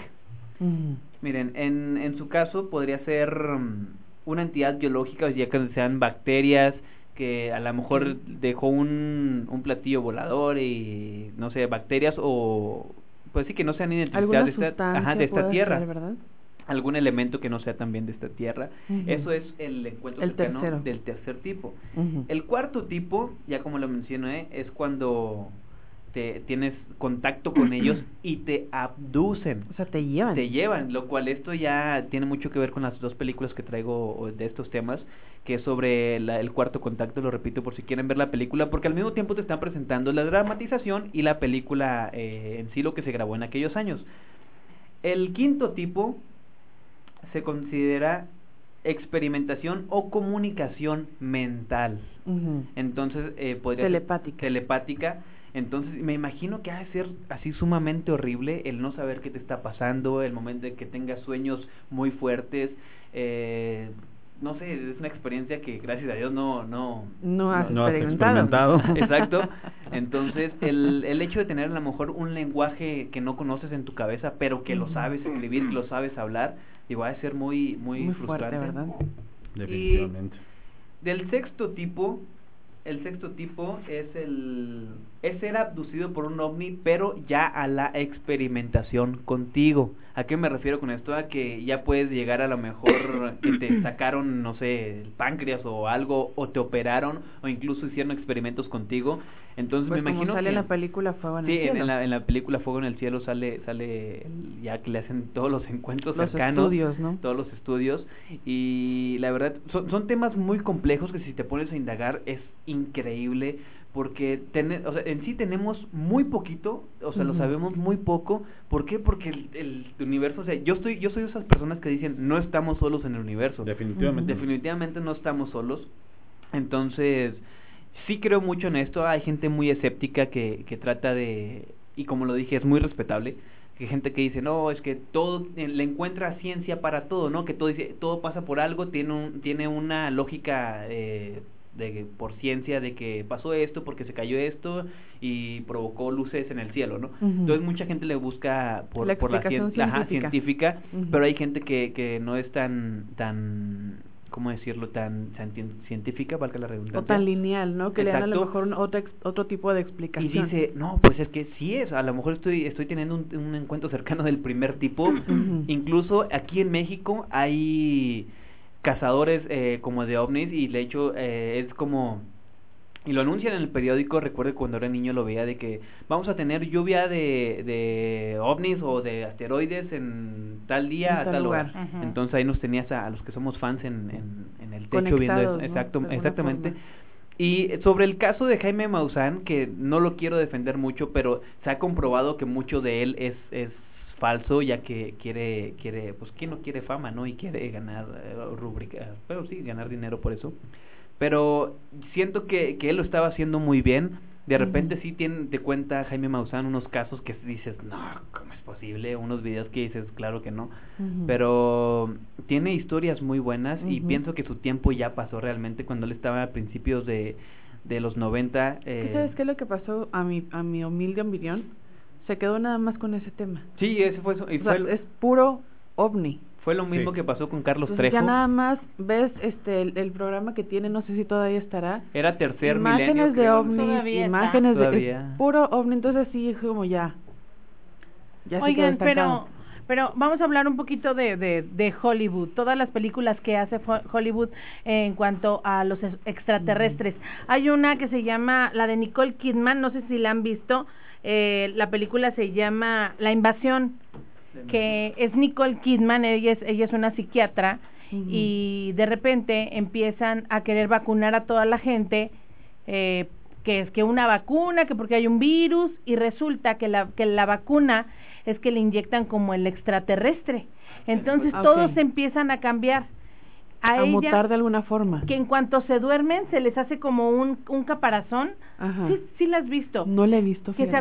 Ujú. Miren, en, en su caso podría ser mm, una entidad biológica, ya que sean bacterias, que a lo mejor dejó un, un platillo volador y, no sé, bacterias o, pues sí, que no sean identificadas de esta, ajá, de esta tierra. ser, ¿verdad? Algún elemento que no sea también de esta tierra. Eso es el encuentro El cercano tercero. del tercer tipo. El cuarto tipo, ya como lo mencioné, es cuando te tienes contacto con ellos y te abducen O sea, te llevan. te llevan, lo cual esto ya tiene mucho que ver con las dos películas que traigo de estos temas, que es sobre la- el cuarto contacto, lo repito por si quieren ver la película, porque al mismo tiempo te están presentando la dramatización y la película eh, en sí lo que se grabó en aquellos años. El quinto tipo se considera experimentación o comunicación mental. Entonces, eh, podría Telepática. ser telepática. Entonces, me imagino que ha de ser así sumamente horrible el no saber qué te está pasando, el momento de que tengas sueños muy fuertes. Eh, no sé, es una experiencia que gracias a Dios no... No, No has No has experimentado. Exacto. Entonces, el, el hecho de tener a lo mejor un lenguaje que no conoces en tu cabeza, pero que lo sabes escribir, que lo sabes hablar, digo, va a ser muy, muy, Muy frustrante. fuerte, ¿verdad? Definitivamente. Del sexto tipo, el sexto tipo es el es ser abducido por un ovni, pero ya a la experimentación contigo. ¿A qué me refiero con esto? A que ya puedes llegar a lo mejor que te sacaron, no sé, el páncreas o algo, o te operaron, o incluso hicieron experimentos contigo. Entonces Pues me como imagino sale que en la película Fuego en Sí, el en, cielo. en la, en la película Fuego en el Cielo sale, sale ya que le hacen todos los encuentros Los cercanos, estudios, ¿no? todos los estudios, y la verdad son, son temas muy complejos que si te pones a indagar es increíble, porque tene- o sea, en sí tenemos muy poquito, o sea, lo sabemos muy poco, ¿por qué? Porque el, el universo, o sea, yo estoy, yo soy de esas personas que dicen, no estamos solos en el universo, Definitivamente. definitivamente no estamos solos, entonces sí creo mucho en esto. Hay gente muy escéptica que, que trata de, y como lo dije, es muy respetable, que gente que dice, no, es que todo, eh, le encuentra ciencia para todo, ¿no? Que todo dice, todo pasa por algo, tiene, un, tiene una lógica eh, de, por ciencia de que pasó esto, porque se cayó esto y provocó luces en el cielo, ¿no? Entonces mucha gente le busca por La por la cien- ajá, científica. pero hay gente que, que no es tan, tan, ¿cómo decirlo? Tan, tan cien- científica, valga la redundancia. O tan lineal, ¿no? Que le dan a lo mejor un- otro, otro tipo de Y explicación. dice, no, pues es que sí es, a lo mejor estoy, estoy teniendo un, un encuentro cercano del primer tipo. Incluso aquí en México hay cazadores eh, como de ovnis y de hecho eh, es como y lo anuncian en el periódico, recuerdo cuando era niño lo veía de que vamos a tener lluvia de, de ovnis o de asteroides en tal día En a tal lugar. Entonces ahí nos tenías a, a los que somos fans en, en, en el techo viendo eso. ¿no? Exacto, exactamente. forma. Y sobre el caso de Jaime Maussan, que no lo quiero defender mucho, pero se ha comprobado que mucho de él es, es falso, ya que quiere, quiere, pues quién no quiere fama, ¿no? Y quiere ganar eh, rúbrica, pero sí, ganar dinero por eso. Pero siento que, que él lo estaba haciendo muy bien. De repente sí tiene, te cuenta Jaime Maussan unos casos que dices, no, ¿cómo es posible? Unos videos que dices, claro que no. Pero tiene historias muy buenas y pienso que su tiempo ya pasó realmente cuando él estaba a principios de, de los 90. ¿Qué Eh, ¿Sabes qué es lo que pasó a mi, a mi humilde opinión? Se quedó nada más con ese tema. Sí, ese fue, su- y O sea, fue, es puro ovni. Fue lo mismo Sí. que pasó con Carlos Entonces, Trejo. ya nada más ves este el, el programa que tiene, no sé si todavía estará. Era tercer milenio. imágenes de ovnis, está. imágenes de Todavía. es puro ovni, entonces sí como ya. Ya Oigan, pero, pero vamos a hablar un poquito de, de, de Hollywood, todas las películas que hace Ho- Hollywood en cuanto a los ex- extraterrestres. Hay una que se llama, la de Nicole Kidman, no sé si la han visto, eh, la película se llama La Invasión, que es Nicole Kidman, ella es, ella es una psiquiatra, y de repente empiezan a querer vacunar a toda la gente, eh, que es que una vacuna, que porque hay un virus, y resulta que la, que la vacuna es que le inyectan como el extraterrestre. Entonces Ah, ok. todos empiezan a cambiar. A, a ella, mutar de alguna forma. que en cuanto se duermen se les hace como un, un caparazón. Ajá. Sí, sí la has visto. No la he visto. que se,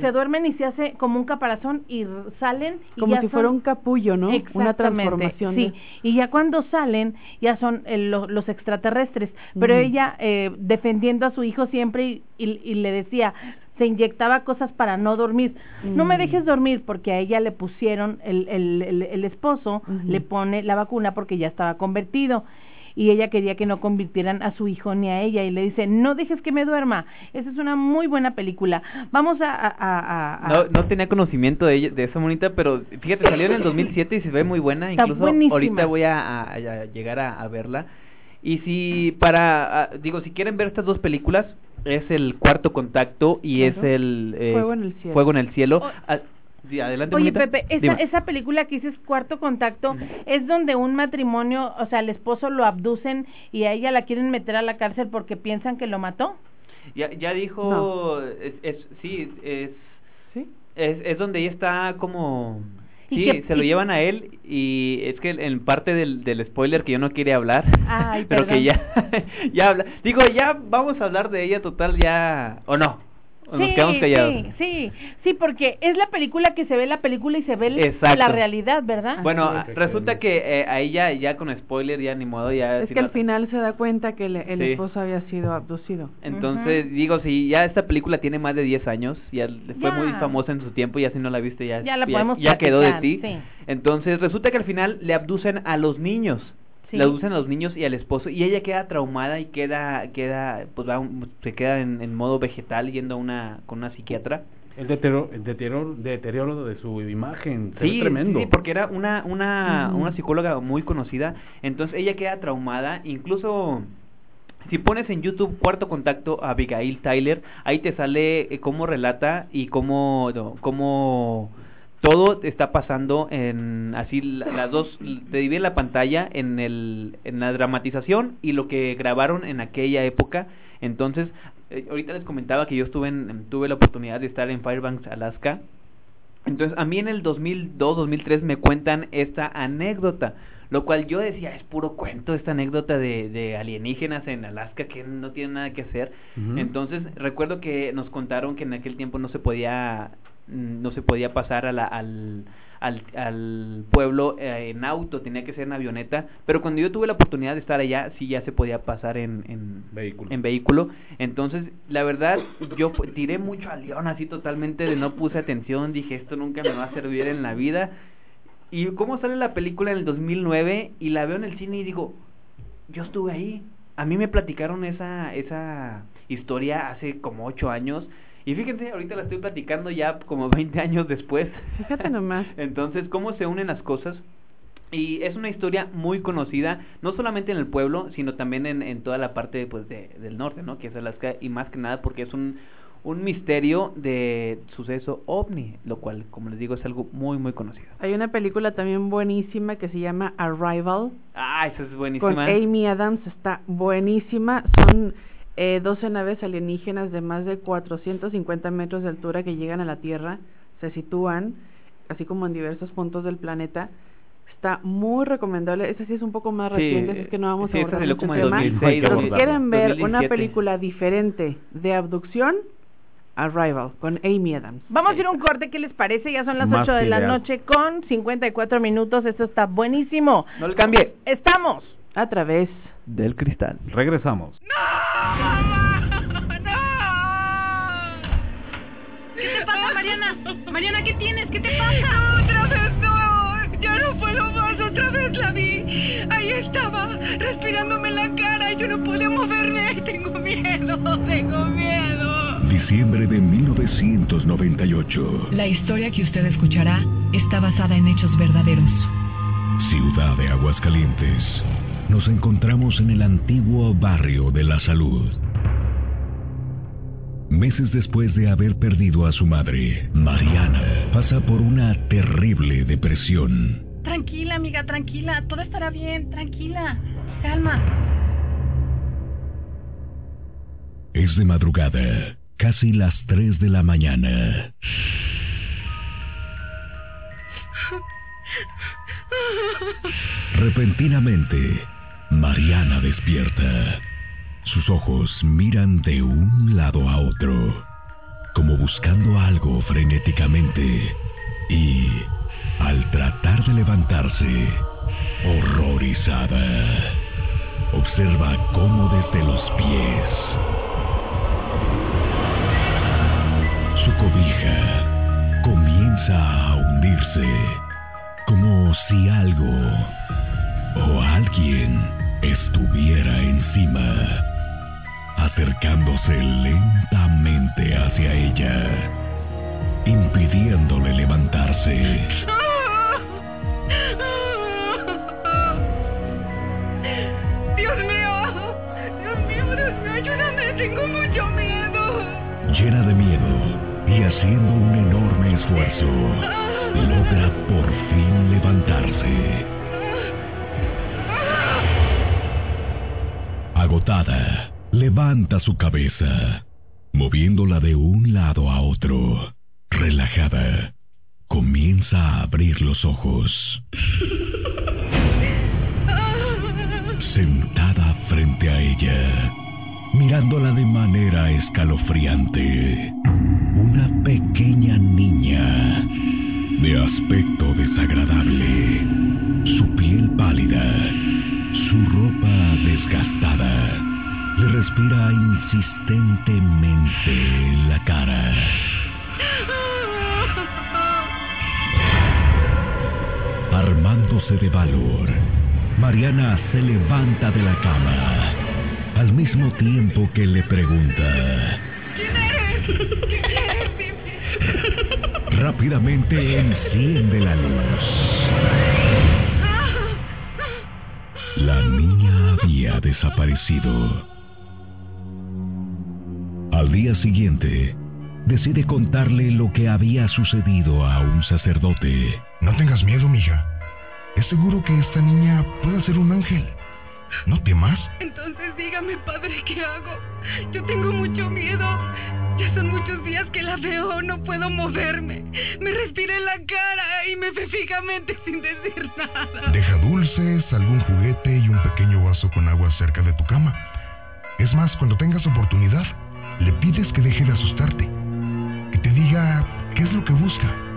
se duermen y se hace como un caparazón y salen y Como ya si son- fuera un capullo, ¿no? Una transformación. Sí, de- y ya cuando salen, ya son eh, lo- los extraterrestres. Pero ella, eh, defendiendo a su hijo siempre, y, y- y le decía, se inyectaba cosas para no dormir. No me Mm. dejes dormir, porque a ella le pusieron, el, el, el, el esposo le pone la vacuna porque ya estaba convertido. Y ella quería que no convirtieran a su hijo ni a ella. Y le dice, no dejes que me duerma. Esa es una muy buena película. Vamos a... a- a- a- No, no tenía conocimiento de, ella, de esa monita, pero fíjate, salió en el 2007 y se ve muy buena. Está Incluso buenísima. ahorita voy a, a- a llegar a, a verla. Y si para, a- digo, si quieren ver estas dos películas, es el cuarto contacto y Claro. es el eh, Fuego en el cielo. Fuego en el cielo. O- Ah, sí, adelante, Oye. Pepe, esa, esa película que dices Cuarto Contacto es donde un matrimonio, o sea, el esposo lo abducen y a ella la quieren meter a la cárcel porque piensan que lo mató. Ya, ya dijo, No. es, es- sí, es, ¿Sí? es, es donde ella está como... Y Sí, que- se lo y- llevan a él y es que en parte del, del spoiler que yo no quería hablar, Ay, pero perdón. que ya, ya habla, digo, ya vamos a hablar de ella total ya, o no, nos sí, quedamos callados. sí, sí, sí, porque es la película que se ve la película y se ve Exacto. la realidad, ¿verdad? Bueno, resulta que eh, ahí ya, ya con spoiler ya ni modo, ya... Es si que no- al final se da cuenta que el, el Sí. esposo había sido abducido. Entonces, digo, si ya esta película tiene más de 10 años, ya fue Ya. muy famosa en su tiempo, ya si no la viste ya, Ya la podemos ya quedó de ti. sí. Entonces, resulta que al final le abducen a los niños. Sí. Le abducen a los niños y al esposo y ella queda traumada y queda queda pues va un- se queda en, en modo vegetal yendo a una con una psiquiatra. El deterioro, el deterioro, deterioro de su imagen. se ve Sí, tremendo. sí, porque era una una una psicóloga muy conocida, entonces ella queda traumada, incluso si pones en YouTube Cuarto Contacto a Abigail Tyler, ahí te sale eh, cómo relata y cómo, no, cómo todo está pasando en así la- las dos te divide la pantalla en el en la dramatización y lo que grabaron en aquella época. Entonces eh, ahorita les comentaba que yo estuve en, tuve la oportunidad de estar en Fairbanks Alaska. Entonces, a mí en el 2002, 2003 me cuentan esta anécdota, lo cual yo decía, es puro cuento esta anécdota de, de alienígenas en Alaska que no tiene nada que hacer. Entonces, recuerdo que nos contaron que en aquel tiempo no se podía no se podía pasar a la- al, al, al pueblo eh, en auto, tenía que ser en avioneta, pero cuando yo tuve la oportunidad de estar allá, sí ya se podía pasar en, en, Vehículo. en vehículo. Entonces, la verdad, yo tiré mucho al león así totalmente de no puse atención, dije, esto nunca me va a servir en la vida. Y cómo sale la película en el 2009 y la veo en el cine y digo, yo estuve ahí. A mí me platicaron esa esa historia hace como ocho años y fíjense, ahorita la estoy platicando ya como 20 años después. Fíjate nomás. Entonces, ¿cómo se unen las cosas? Y es una historia muy conocida, no solamente en el pueblo, sino también en, en toda la parte pues, de, del norte, ¿no? Que es Alaska, y más que nada porque es un, un misterio de suceso ovni, lo cual, como les digo, es algo muy, muy conocido. Hay una película también buenísima que se llama Arrival. Ah, esa es buenísima. Con Amy Adams, está buenísima. Son eh, 12 naves alienígenas de más de 450 metros de altura que llegan a la Tierra, se sitúan, así como en diversos puntos del planeta Está muy recomendable. Ese sí es un poco más reciente, así es que no vamos sí, a abordar mucho el tema. Pero si quieren ver 2017. una película diferente de abducción, Arrival, con Amy Adams. Vamos a ir a un corte, ¿qué les parece? Ya son las más 8 de la noche con 54 minutos. Esto está buenísimo. No le cambie. Estamos a través del cristal. Regresamos. ¡No! ¡No! ¿Qué te pasa, Mariana? Mariana, ¿qué tienes? ¿Qué te pasa? Otra vez no ya no puedo más, otra vez la vi. Ahí estaba, respirándome la cara y yo no podía moverme. Tengo miedo, tengo miedo. Diciembre de 1998. La historia que usted escuchará está basada en hechos verdaderos. Ciudad de Aguascalientes. Nos encontramos en el antiguo barrio de la salud. Meses después de haber perdido a su madre, Mariana pasa por una terrible depresión. Tranquila, amiga, tranquila. Todo estará bien, tranquila. Calma. Es de madrugada, casi las 3 de la mañana. Repentinamente, Mariana despierta. Sus ojos miran de un lado a otro, como buscando algo frenéticamente, y al tratar de levantarse, horrorizada, observa cómo desde los pies su cobija comienza a hundirse, como si algo o alguien estuviera encima acercándose lentamente hacia ella, impidiéndole levantarse. Dios mío, Dios mío, Dios mío, ayúdame, tengo mucho miedo. Llena de miedo y haciendo un enorme esfuerzo, logra por fin levantarse. Agotada, Levanta su cabeza, moviéndola de un lado a otro. Relajada, comienza a abrir los ojos. Sentada frente a ella, mirándola de manera escalofriante, una pequeña niña de aspecto desagradable, su piel pálida, su ropa desgastada le respira insistentemente en la cara. Armándose de valor, Mariana se levanta de la cama, al mismo tiempo que le pregunta... ¿Quién eres? ¿Quién eres? Rápidamente enciende la luz. La niña había desaparecido. Al día siguiente, decide contarle lo que había sucedido a un sacerdote. No tengas miedo, mija. Es seguro que esta niña puede ser un ángel. ¿No temas? Entonces dígame, padre, ¿qué hago? Yo tengo mucho miedo. Ya son muchos días que la veo, no puedo moverme. Me respira en la cara y me ve fijamente sin decir nada. Deja dulces, algún juguete y un pequeño vaso con agua cerca de tu cama. Es más, cuando tengas oportunidad, le pides que deje de asustarte, que te diga qué es lo que busca.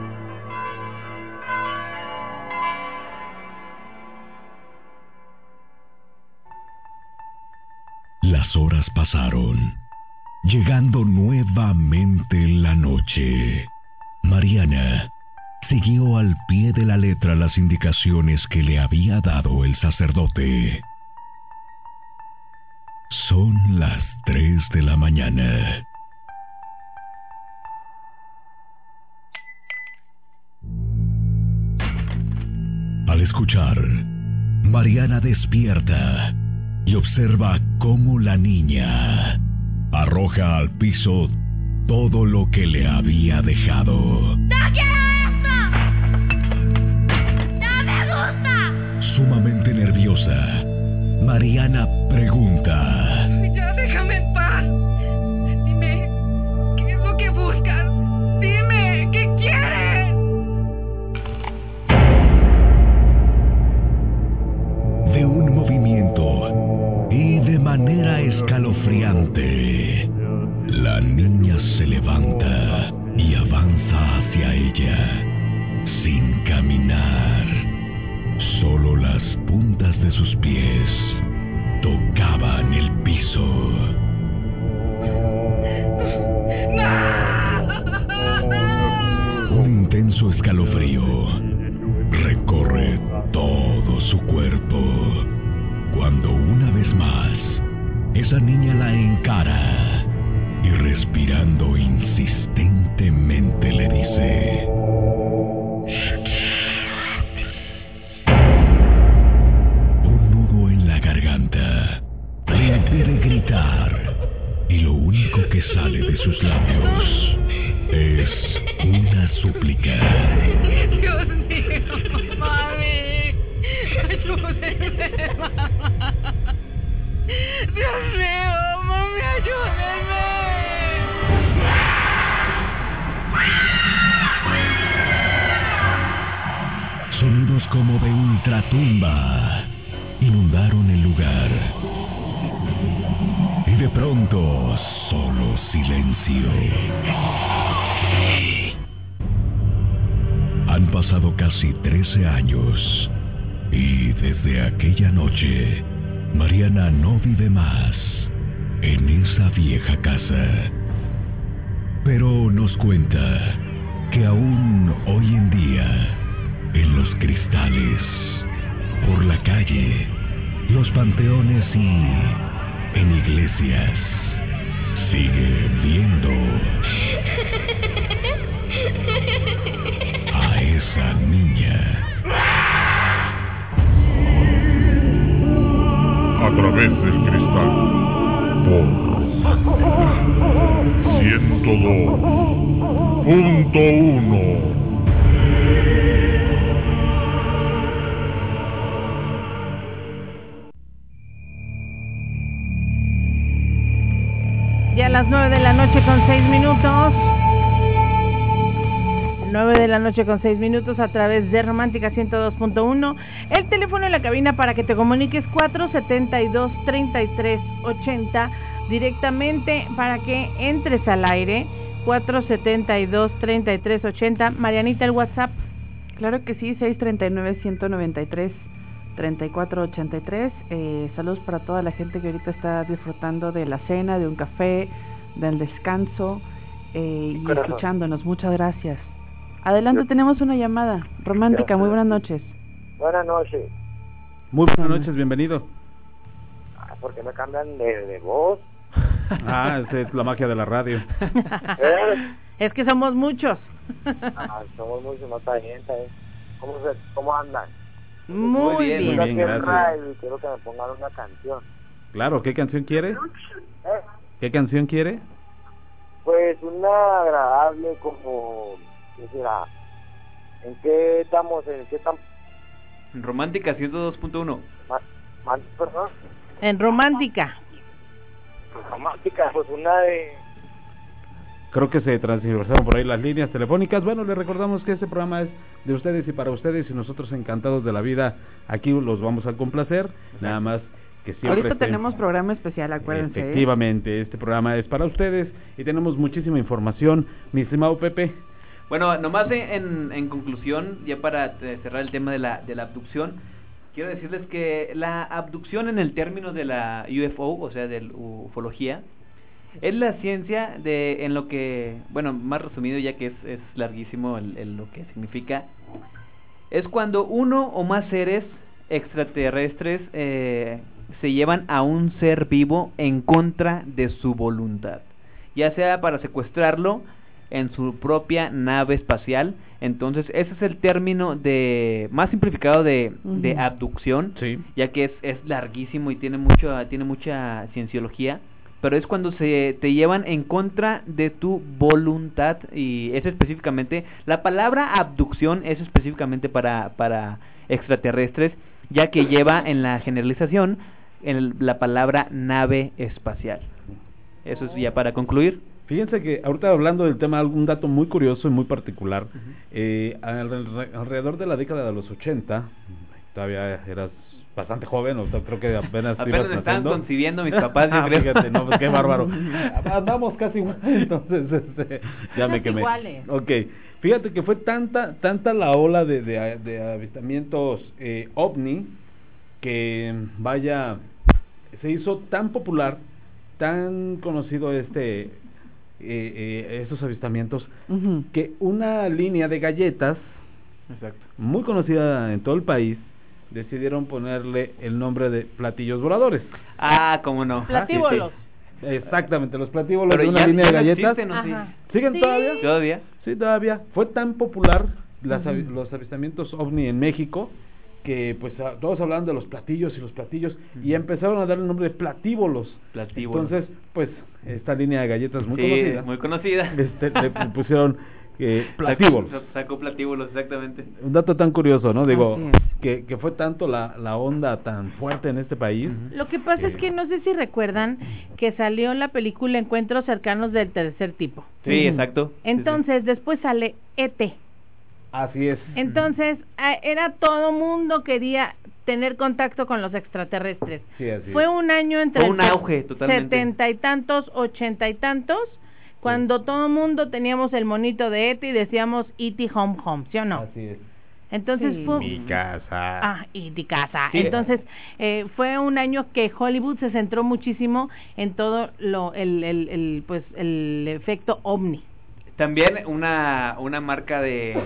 Las horas pasaron, llegando nuevamente la noche. Mariana siguió al pie de la letra las indicaciones que le había dado el sacerdote. Son las 3 de la mañana. Al escuchar, Mariana despierta y observa cómo la niña arroja al piso todo lo que le había dejado. ¡No quiero esto! ¡No me gusta! Sumamente nerviosa, Mariana pregunta. Ya déjame en paz. Dime, ¿qué es lo que buscas? Dime, ¿qué quieres? De un manera escalofriante, la niña se levanta y avanza hacia ella, sin caminar. Solo las puntas de sus pies esa niña la encara y respirando insistentemente le dice un nudo en la garganta le gritar y lo único que sale de sus labios es una súplica. Dios mío, mami. Ayúdenme, mamá. Dios mío, mami, ayúdenme. Sonidos como de ultratumba inundaron el lugar. Y de pronto, solo silencio. Han pasado casi 13 años. Y desde aquella noche, Mariana no vive más en esa vieja casa. Pero nos cuenta que aún hoy en día, en los cristales, por la calle, los panteones y en iglesias, sigue viendo través del cristal. Por 102.1. Ya a las 9 de la noche con 6 minutos. 9 de la noche con 6 minutos a través de Romántica 102.1. El teléfono en la cabina para que te comuniques 472-3380 directamente para que entres al aire. 472-3380. Marianita, el WhatsApp. Claro que sí, 639-193-3483. Eh, saludos para toda la gente que ahorita está disfrutando de la cena, de un café, del descanso eh, y escuchándonos. Muchas gracias. Adelante, tenemos una llamada romántica. Muy buenas noches. Buenas noches. Muy buenas noches, bienvenido. Ah, ¿Por qué me cambian de, de voz? Ah, esa es la magia de la radio. ¿Eh? Es que somos muchos. Ah, somos mucho más gente. ¿eh? ¿Cómo, se, ¿Cómo andan? Muy Muy bien, bien, en gracias. radio y quiero que me pongan una canción. Claro, ¿qué canción quiere? ¿Eh? ¿Qué canción quiere? Pues una agradable como... ¿En qué estamos? ¿En qué estamos? Romántica 102.1. Perdón. En romántica. Romántica, pues una de... Creo que se transversaron por ahí las líneas telefónicas. Bueno, les recordamos que este programa es de ustedes y para ustedes y nosotros encantados de la vida aquí los vamos a complacer. Nada más que siempre Ahorita estén- tenemos programa especial, acuérdense. ¿eh? Efectivamente, este programa es para ustedes y tenemos muchísima información. Mi estimado Pepe, Bueno, nomás en, en, conclusión, ya para cerrar el tema de la, de la abducción, quiero decirles que la abducción en el término de la UFO, o sea, de la ufología, es la ciencia de en lo que, bueno, más resumido ya que es, es larguísimo el, el lo que significa, es cuando uno o más seres extraterrestres eh, se llevan a un ser vivo en contra de su voluntad, ya sea para secuestrarlo, en su propia nave espacial. Entonces, ese es el término de más simplificado de, de abducción, Sí. ya que es, es larguísimo y tiene mucho tiene mucha cienciología, pero es cuando se te llevan en contra de tu voluntad y es específicamente la palabra abducción es específicamente para para extraterrestres, ya que lleva en la generalización en la palabra nave espacial. Eso es ya para concluir. Fíjense que ahorita hablando del tema, algún dato muy curioso y muy particular. eh, alre- alrededor de la década de los 80, todavía eras bastante joven, o sea, creo que apenas, Apenas ibas me estaban naciendo. concibiendo mis papás, yo Ah, creo. Fíjate, no, pues qué bárbaro. Andamos casi igual, entonces este, ya me quemé. iguales. Ok, fíjate que fue tanta tanta la ola de, de, de avistamientos eh, ovni que vaya se hizo tan popular, tan conocido este eh, eh, estos avistamientos que una línea de galletas Exacto. muy conocida en todo el país decidieron ponerle el nombre de platillos voladores. Ah, cómo no. Platíbolos. Exactamente, los platíbolos Pero de una ya- línea ya de no galletas. existen, ¿o sí? ¿Siguen Sí. todavía? ¿Todavía? Sí, todavía. Fue tan popular las avi- Ujú. los avistamientos ovni en México que pues a- todos hablaban de los platillos y los platillos y empezaron a darle el nombre de platíbolos. Platíbolos. Entonces, pues esta línea de galletas muy sí, conocida, muy conocida. este, le pusieron eh, platíbolos. Sacó, sacó platíbolos, exactamente. Un dato tan curioso, ¿no? Digo, es. que, que fue tanto la, la onda tan fuerte en este país. Lo que pasa es Eh. que no sé si recuerdan que salió la película Encuentros cercanos del tercer tipo. Sí, exacto. Sí, sí. Entonces, después sale ET. Así es. Entonces, era todo mundo quería tener contacto con los extraterrestres. Sí, así Fue es. un año entre Fue un auge, totalmente. setenta y tantos, ochenta y tantos, cuando todo mundo teníamos el monito de ET y decíamos E.T. Home Home, ¿sí o no? Así es. Entonces Sí. fue... Mi casa. Ah, y de casa. Sí. Entonces, eh, fue un año que Hollywood se centró muchísimo en todo lo, el, el, el, pues, el efecto ovni. También una, una marca de,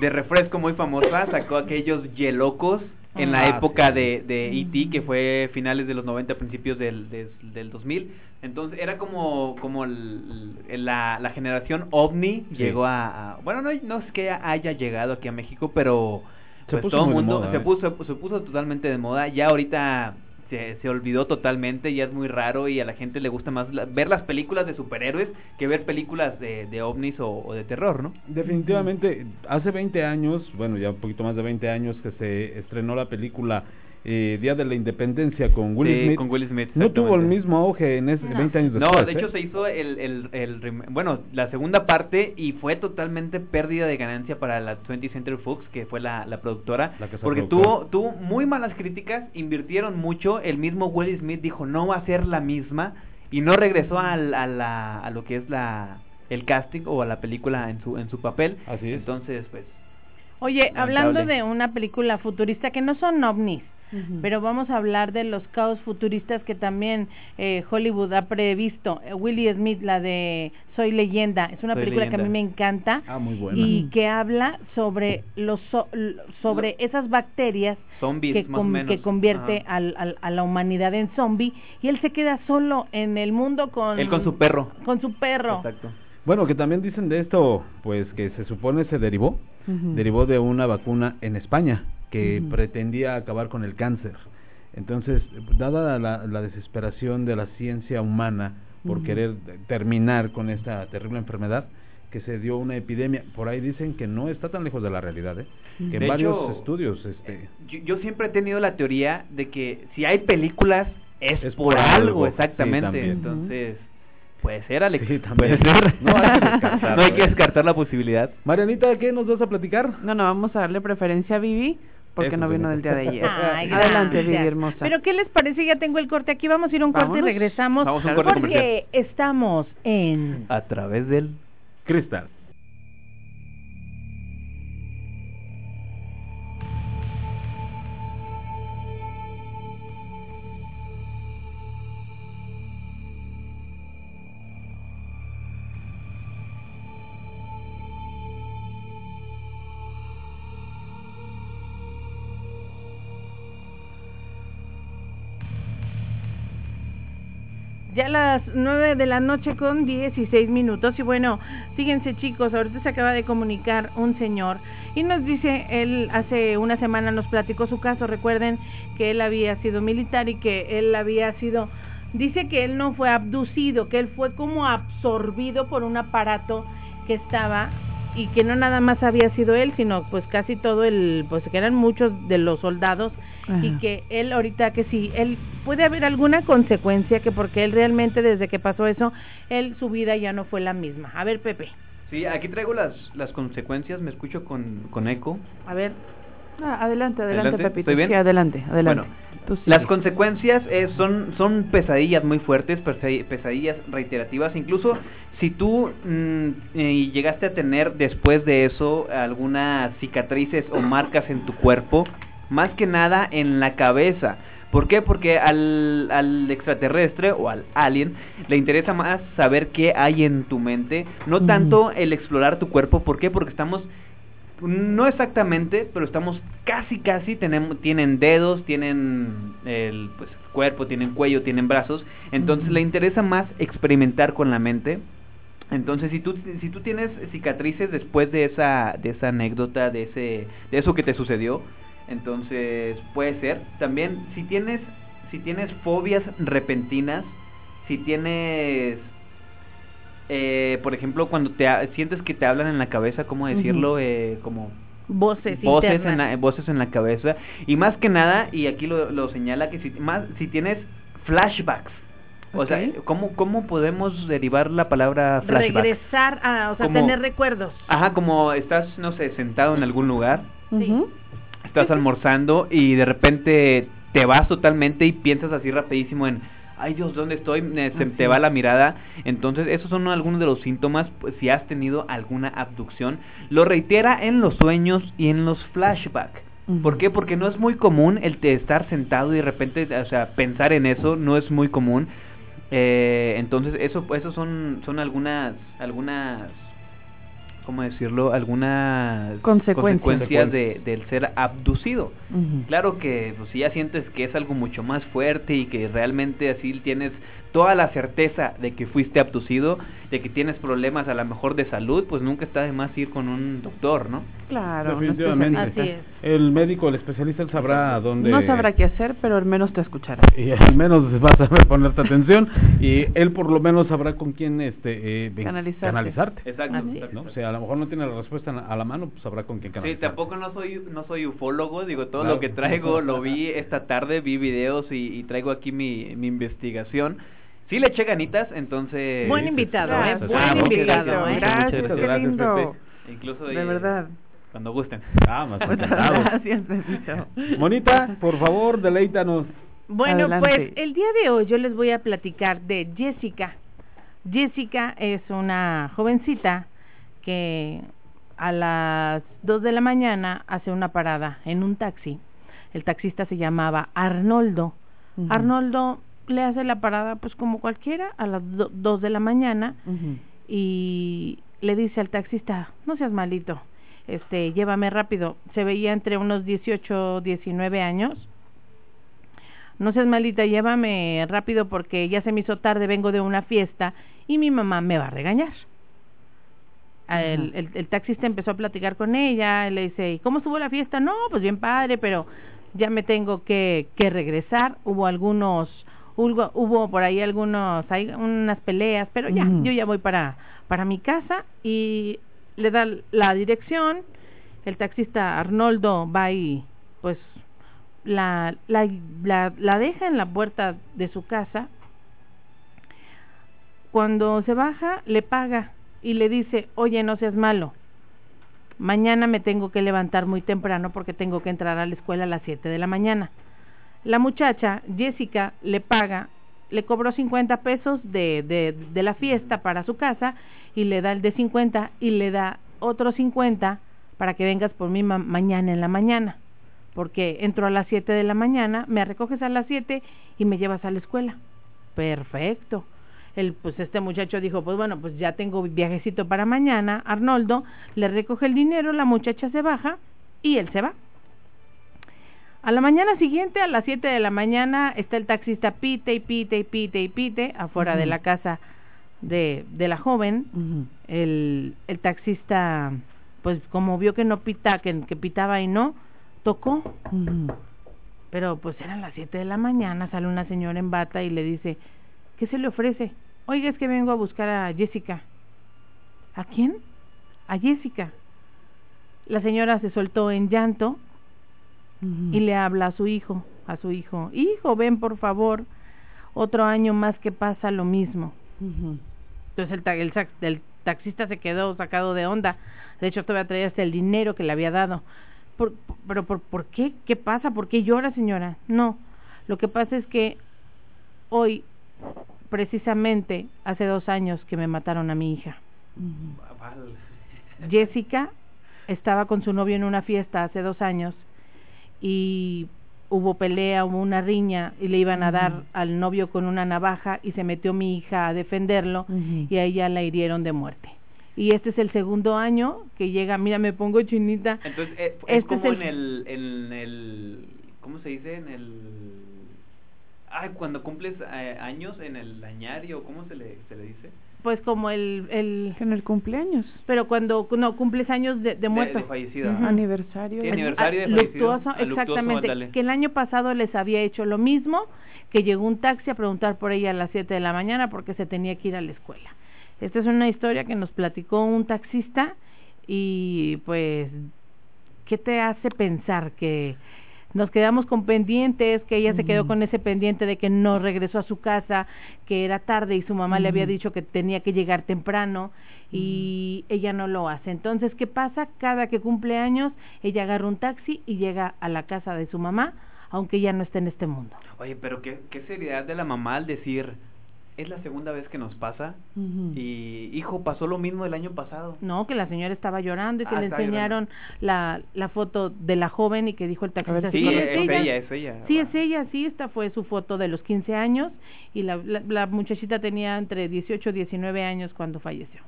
de refresco muy famosa sacó aquellos yelocos en la Ah, época sí. de, de E.T., que fue finales de los 90, principios del, des- del 2000. Entonces era como, como el- el- la, la generación ovni Sí. llegó a, a- Bueno, no, no es que haya llegado aquí a México, pero Se pues puso todo el de mundo moda, se, ¿eh? puso, se puso totalmente de moda. Ya ahorita se, se olvidó totalmente, ya es muy raro y a la gente le gusta más la- ver las películas de superhéroes que ver películas de, de ovnis o, o de terror, ¿no? Definitivamente, hace 20 años, bueno, ya un poquito más de 20 años que se estrenó la película eh, Día de la Independencia con Will Sí, Smith. con Will Smith, no tuvo el mismo auge en ese No. 20 años después. No, de ¿eh? hecho se hizo el, el, el bueno, la segunda parte y fue totalmente pérdida de ganancia para la 20th Century Fox, que fue la, la productora, La porque productora. tuvo, tuvo muy malas críticas, invirtieron mucho, el mismo Will Smith dijo no va a ser la misma y no regresó al- a, la, a lo que es la el casting o a la película en su en su papel. Así es. Entonces, pues Oye, Lamentable. hablando de una película futurista que no son ovnis, Pero vamos a hablar de los caos futuristas que también eh, Hollywood ha previsto. Eh, Willie Smith, la de Soy leyenda, es una Soy película que a mí me encanta Ah, muy buena. y que habla sobre los so- sobre esas bacterias zombies que, más o con- menos. que convierte al, al- a la humanidad en zombie y él se queda solo en el mundo con Él con su perro. con su perro. Exacto. Bueno, que también dicen de esto, pues que se supone se derivó, derivó de una vacuna en España que pretendía acabar con el cáncer. Entonces, dada la, la desesperación de la ciencia humana por querer terminar con esta terrible enfermedad, que se dio una epidemia, por ahí dicen que no está tan lejos de la realidad, ¿eh? que en De varios hecho, estudios, este, Yo, yo siempre he tenido la teoría de que si hay películas es, Es por, por algo, algo, sí, exactamente. Entonces, puede ser, Alex. Sí, también. Puede ser. No hay que descartarlo, No hay que descartar la posibilidad. Marianita, ¿qué nos vas a platicar? No, no, vamos a darle preferencia a Vivi porque Eso no vino del día de ayer. Ay, Adelante, gracias. Vivi hermosa. Pero ¿qué les parece? Ya tengo el corte aquí. Vamos a ir a un corte y regresamos. Vamos a un corte porque estamos en A través del... Cristal. Ya las 9 de la noche con 16 minutos. Y bueno, fíjense chicos, ahorita se acaba de comunicar un señor y nos dice, él hace una semana nos platicó su caso. Recuerden que él había sido militar y que él había sido, dice que él no fue abducido, que él fue como absorbido por un aparato que estaba y que no nada más había sido él, sino pues casi todo el, pues que eran muchos de los soldados y que él ahorita que sí, él puede haber alguna consecuencia que porque él realmente desde que pasó eso, él su vida ya no fue la misma. A ver, Pepe, Sí, aquí traigo las, las consecuencias, me escucho con, con eco. a ver. Ah, adelante, adelante, Adelante, Pepito. ¿estoy bien? Sí, adelante, adelante. Bueno. Las consecuencias eh, son, son pesadillas muy fuertes, pesadi- pesadillas reiterativas. Incluso si tú mm, eh, llegaste a tener después de eso algunas cicatrices o marcas en tu cuerpo, más que nada en la cabeza. ¿Por qué? Porque al, al extraterrestre o al alien le interesa más saber qué hay en tu mente, no tanto el explorar tu cuerpo. ¿Por qué? Porque estamos no exactamente, pero estamos casi casi tenemos tienen dedos, tienen el pues cuerpo, tienen cuello, tienen brazos, entonces le interesa más experimentar con la mente. Entonces, si tú si tú tienes cicatrices después de esa de esa anécdota, de ese de eso que te sucedió, entonces puede ser. También si tienes si tienes fobias repentinas, si tienes eh, por ejemplo, cuando te ha- sientes que te hablan en la cabeza, ¿cómo decirlo? Eh, como Voces, voces en la, voces en la cabeza. Y más que nada y aquí lo, lo señala que si más si tienes flashbacks o sea cómo cómo podemos derivar la palabra flashback Regresar a, o sea, Como- tener recuerdos. ajá como estás no sé sentado en algún lugar estás almorzando y de repente te vas totalmente y piensas así rapidísimo en ay Dios dónde estoy Me- se te va la mirada entonces esos son algunos de los síntomas pues, si has tenido alguna abducción lo reitera en los sueños y en los flashbacks. ¿Por qué? Porque no es muy común el de estar sentado y de repente, o sea, pensar en eso no es muy común. Eh, entonces, eso, eso son, son algunas, algunas, ¿cómo decirlo? Algunas Consecuencias. consecuencias de, del ser abducido. Claro que pues, si ya sientes que es algo mucho más fuerte y que realmente así tienes toda la certeza de que fuiste abducido, de que tienes problemas a lo mejor de salud, pues nunca está de más ir con un doctor, ¿no? Claro, Definitivamente. especialista. Así es. El médico, el especialista, él sabrá dónde... No sabrá qué hacer, pero al menos te escuchará. y al menos vas a ponerte atención y él por lo menos sabrá con quién este eh, Canalizarte. canalizarte. Exacto. Así es. exacto. ¿no? O sea, a lo mejor no tiene la respuesta a la mano, pues sabrá con quién Sí, canalizarte. tampoco no soy no soy ufólogo, digo, todo Claro. lo que traigo lo vi esta tarde, vi videos y, y traigo aquí mi, mi investigación. Sí le eché ganitas, entonces... Buen invitado, ¿eh? Buen Ah, invitado, gracias, ¿eh? muchas, Gracias, muchas qué gracias, lindo. Pepe. Incluso De eh, verdad. cuando gusten. Ah, más encantado. gracias, Pepito. Monita, por favor, deleítanos. Bueno, Adelante. pues el día de hoy yo les voy a platicar de Jessica. Jessica es una jovencita que a las 2 de la mañana hace una parada en un taxi. El taxista se llamaba Arnoldo. Arnoldo le hace la parada pues como cualquiera a las 2 de la mañana y le dice al taxista, no seas malito, este, llévame rápido. Se veía entre unos 18, 19 años. No seas malita, llévame rápido porque ya se me hizo tarde, vengo de una fiesta y mi mamá me va a regañar. El, el taxista empezó a platicar con ella, y le dice, ¿y cómo estuvo la fiesta? No, pues bien padre, pero ya me tengo que, que regresar. Hubo algunos, hubo, hubo por ahí algunos, hay unas peleas, pero ya, yo ya voy para, para mi casa y le da la dirección. El taxista Arnoldo va y pues la, la, la, la deja en la puerta de su casa. Cuando se baja, le paga y le dice, oye, no seas malo. Mañana me tengo que levantar muy temprano porque tengo que entrar a la escuela a las 7 de la mañana. La muchacha, Jessica, le paga, le cobró 50 pesos de, de, la fiesta para su casa y le da el de 50 y le da otros 50 para que vengas por mí ma- mañana en la mañana. Porque entro a las 7 de la mañana, me recoges a las 7 y me llevas a la escuela. Perfecto. El, pues este muchacho dijo, pues bueno, pues ya tengo viajecito para mañana. Arnoldo le recoge el dinero, la muchacha se baja y él se va. A la mañana siguiente, a las 7 de la mañana, está el taxista pite y pite y pite y pite afuera de la casa de, de la joven. El, el taxista, pues como vio que no pita, que, que pitaba y no, tocó. Pero pues eran las 7 de la mañana, sale una señora en bata y le dice, ¿qué se le ofrece? Oiga, es que vengo a buscar a Jessica. ¿A quién? A Jessica. La señora se soltó en llanto Y le habla a su hijo, a su hijo, hijo, ven por favor, otro año más que pasa lo mismo. Ujú. Entonces el, ta- el, sax- el taxista se quedó sacado de onda. De hecho, todavía traía hasta el dinero que le había dado. Por, por- pero por, ¿por qué? ¿Qué pasa? ¿Por qué llora, señora? No. Lo que pasa es que hoy, precisamente, hace dos años que me mataron a mi hija. Val. Jessica estaba con su novio en una fiesta hace dos años y hubo pelea, hubo una riña y le iban a dar al novio con una navaja y se metió mi hija a defenderlo y a ella la hirieron de muerte. Y este es el segundo año que llega, mira, me pongo chinita. Entonces, eh, es Este como es en el, en el, ¿cómo se dice? En el, ay, cuando cumples eh, años en el añario, ¿cómo se le, se le dice? Pues como el, el, En el cumpleaños. pero cuando no cumples años de, de muerto. de. Aniversario. Sí, aniversario de fallecido. luctuoso, luctuoso, exactamente. que el año pasado les había hecho lo mismo, que llegó un taxi a preguntar por ella a las 7 de la mañana porque se tenía que ir a la escuela. Esta es una historia que nos platicó un taxista y pues, ¿qué te hace pensar que nos quedamos con pendientes, que ella se quedó Ujú. con ese pendiente de que no regresó a su casa, que era tarde y su mamá le había Ujú. dicho que tenía que llegar temprano y ella no lo hace. Entonces, ¿qué pasa? Cada que cumple años, ella agarra un taxi y llega a la casa de su mamá, aunque ya no esté en este mundo. Oye, pero qué, qué seriedad de la mamá al decir, es la segunda vez que nos pasa y, hijo, pasó lo mismo el año pasado. No, que la señora estaba llorando y que Ah, le enseñaron la, la foto de la joven y que dijo el taxista, ver, Sí, "Sí, es, ella, es ella. Sí, es ella, sí, esta fue su foto de los 15 años y la, la, la muchachita tenía entre 18 y 19 años cuando falleció.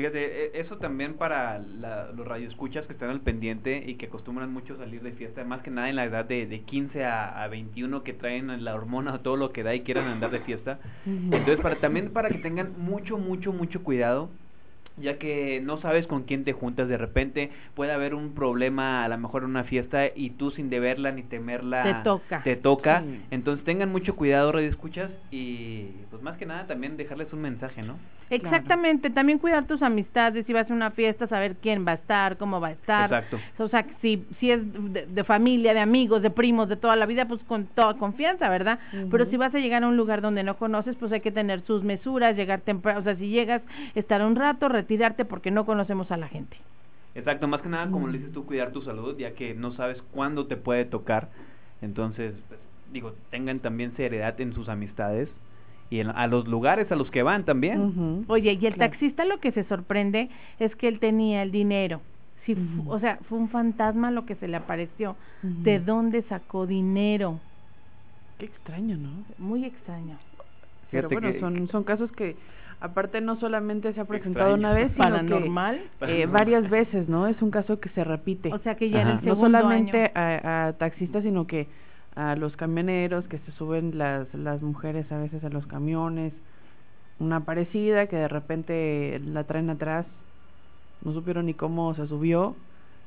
Fíjate, e- eso también para la- los radioescuchas que están al pendiente y que acostumbran mucho salir de fiesta, más que nada en la edad de, de 15 a, a 21 que traen la hormona todo lo que da y quieran andar de fiesta. Entonces, para también para que tengan mucho, mucho, mucho cuidado, ya que no sabes con quién te juntas de repente, puede haber un problema a lo mejor en una fiesta y tú sin deberla ni temerla Te toca. te toca. Sí. Entonces, tengan mucho cuidado, radioescuchas, y pues más que nada también dejarles un mensaje, ¿no? Exactamente, también cuidar tus amistades, si vas a una fiesta, saber quién va a estar, cómo va a estar. Exacto. O sea, si, si es de, de familia, de amigos, de primos, de toda la vida, pues con toda confianza, ¿verdad? Pero si vas a llegar a un lugar donde no conoces, pues hay que tener sus mesuras, llegar temprano, o sea, si llegas, estar un rato, retirarte porque no conocemos a la gente. Exacto, más que nada, como le dices tú, cuidar tu salud, ya que no sabes cuándo te puede tocar. Entonces, pues, digo, tengan también seriedad en sus amistades y en- a los lugares a los que van también. Oye, y el Claro. taxista lo que se sorprende es que él tenía el dinero. Si o sea, fue un fantasma lo que se le apareció. ¿De dónde sacó dinero? Qué extraño, ¿no? Muy extraño. Pero bueno, que- son, son casos que aparte no solamente se ha presentado Extraño. una vez, sino Paranormal. que eh, varias veces, ¿no? Es un caso que se repite. O sea que ya en el no segundo solamente año. a, a taxistas, sino que a los camioneros que se suben las, las mujeres a veces a los camiones, una parecida que de repente la traen atrás, no supieron ni cómo se subió.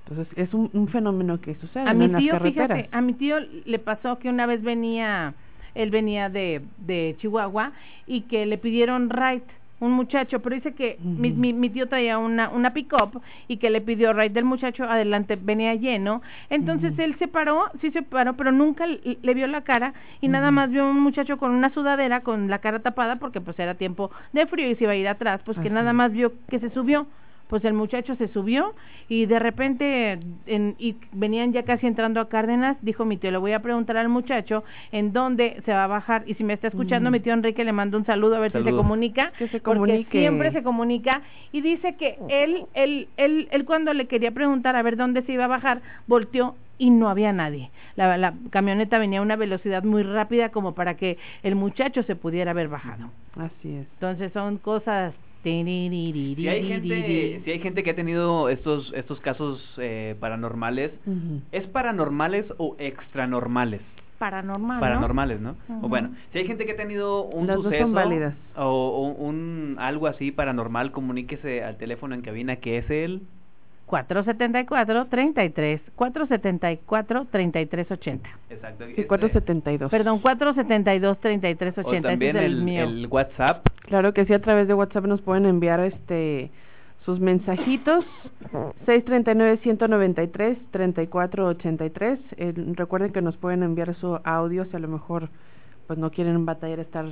Entonces es un, un fenómeno que sucede A mi en las tío, carreteras. fíjate, a mi tío le pasó que una vez venía, él venía de, de Chihuahua y que le pidieron ride un muchacho, pero dice que mi, mi, mi tío traía una, una pick-up y que le pidió ride del muchacho, adelante venía lleno, entonces él se paró, sí se paró, pero nunca le, le vio la cara y nada más vio un muchacho con una sudadera, con la cara tapada porque pues era tiempo de frío y se iba a ir atrás, pues que nada más vio que se subió pues el muchacho se subió y de repente en, y venían ya casi entrando a Cárdenas, dijo mi tío, le voy a preguntar al muchacho en dónde se va a bajar y si me está escuchando mi tío Enrique le mando un saludo a ver si se comunica, Que se porque siempre se comunica y dice que él, él, él, él cuando le quería preguntar a ver dónde se iba a bajar, volteó y no había nadie. La, la camioneta venía a una velocidad muy rápida como para que el muchacho se pudiera haber bajado. Así es. Entonces son cosas. Si hay gente, si hay gente que ha tenido estos estos casos eh, paranormales. ¿es paranormales o extranormales? Paranormal, ¿no? Paranormales, ¿no? Ujú. O bueno, si hay gente que ha tenido un Las dos son suceso válidas. o, o un algo así paranormal, comuníquese al teléfono en cabina que es el 474 33 474 3380. exacto. Sí, este, 472. Perdón, 472 o 3380. también es el, el, mío. el WhatsApp Claro que sí, a través de WhatsApp nos pueden enviar este sus mensajitos 639-193-3483. Eh, recuerden que nos pueden enviar su audio si a lo mejor pues no quieren batallar estar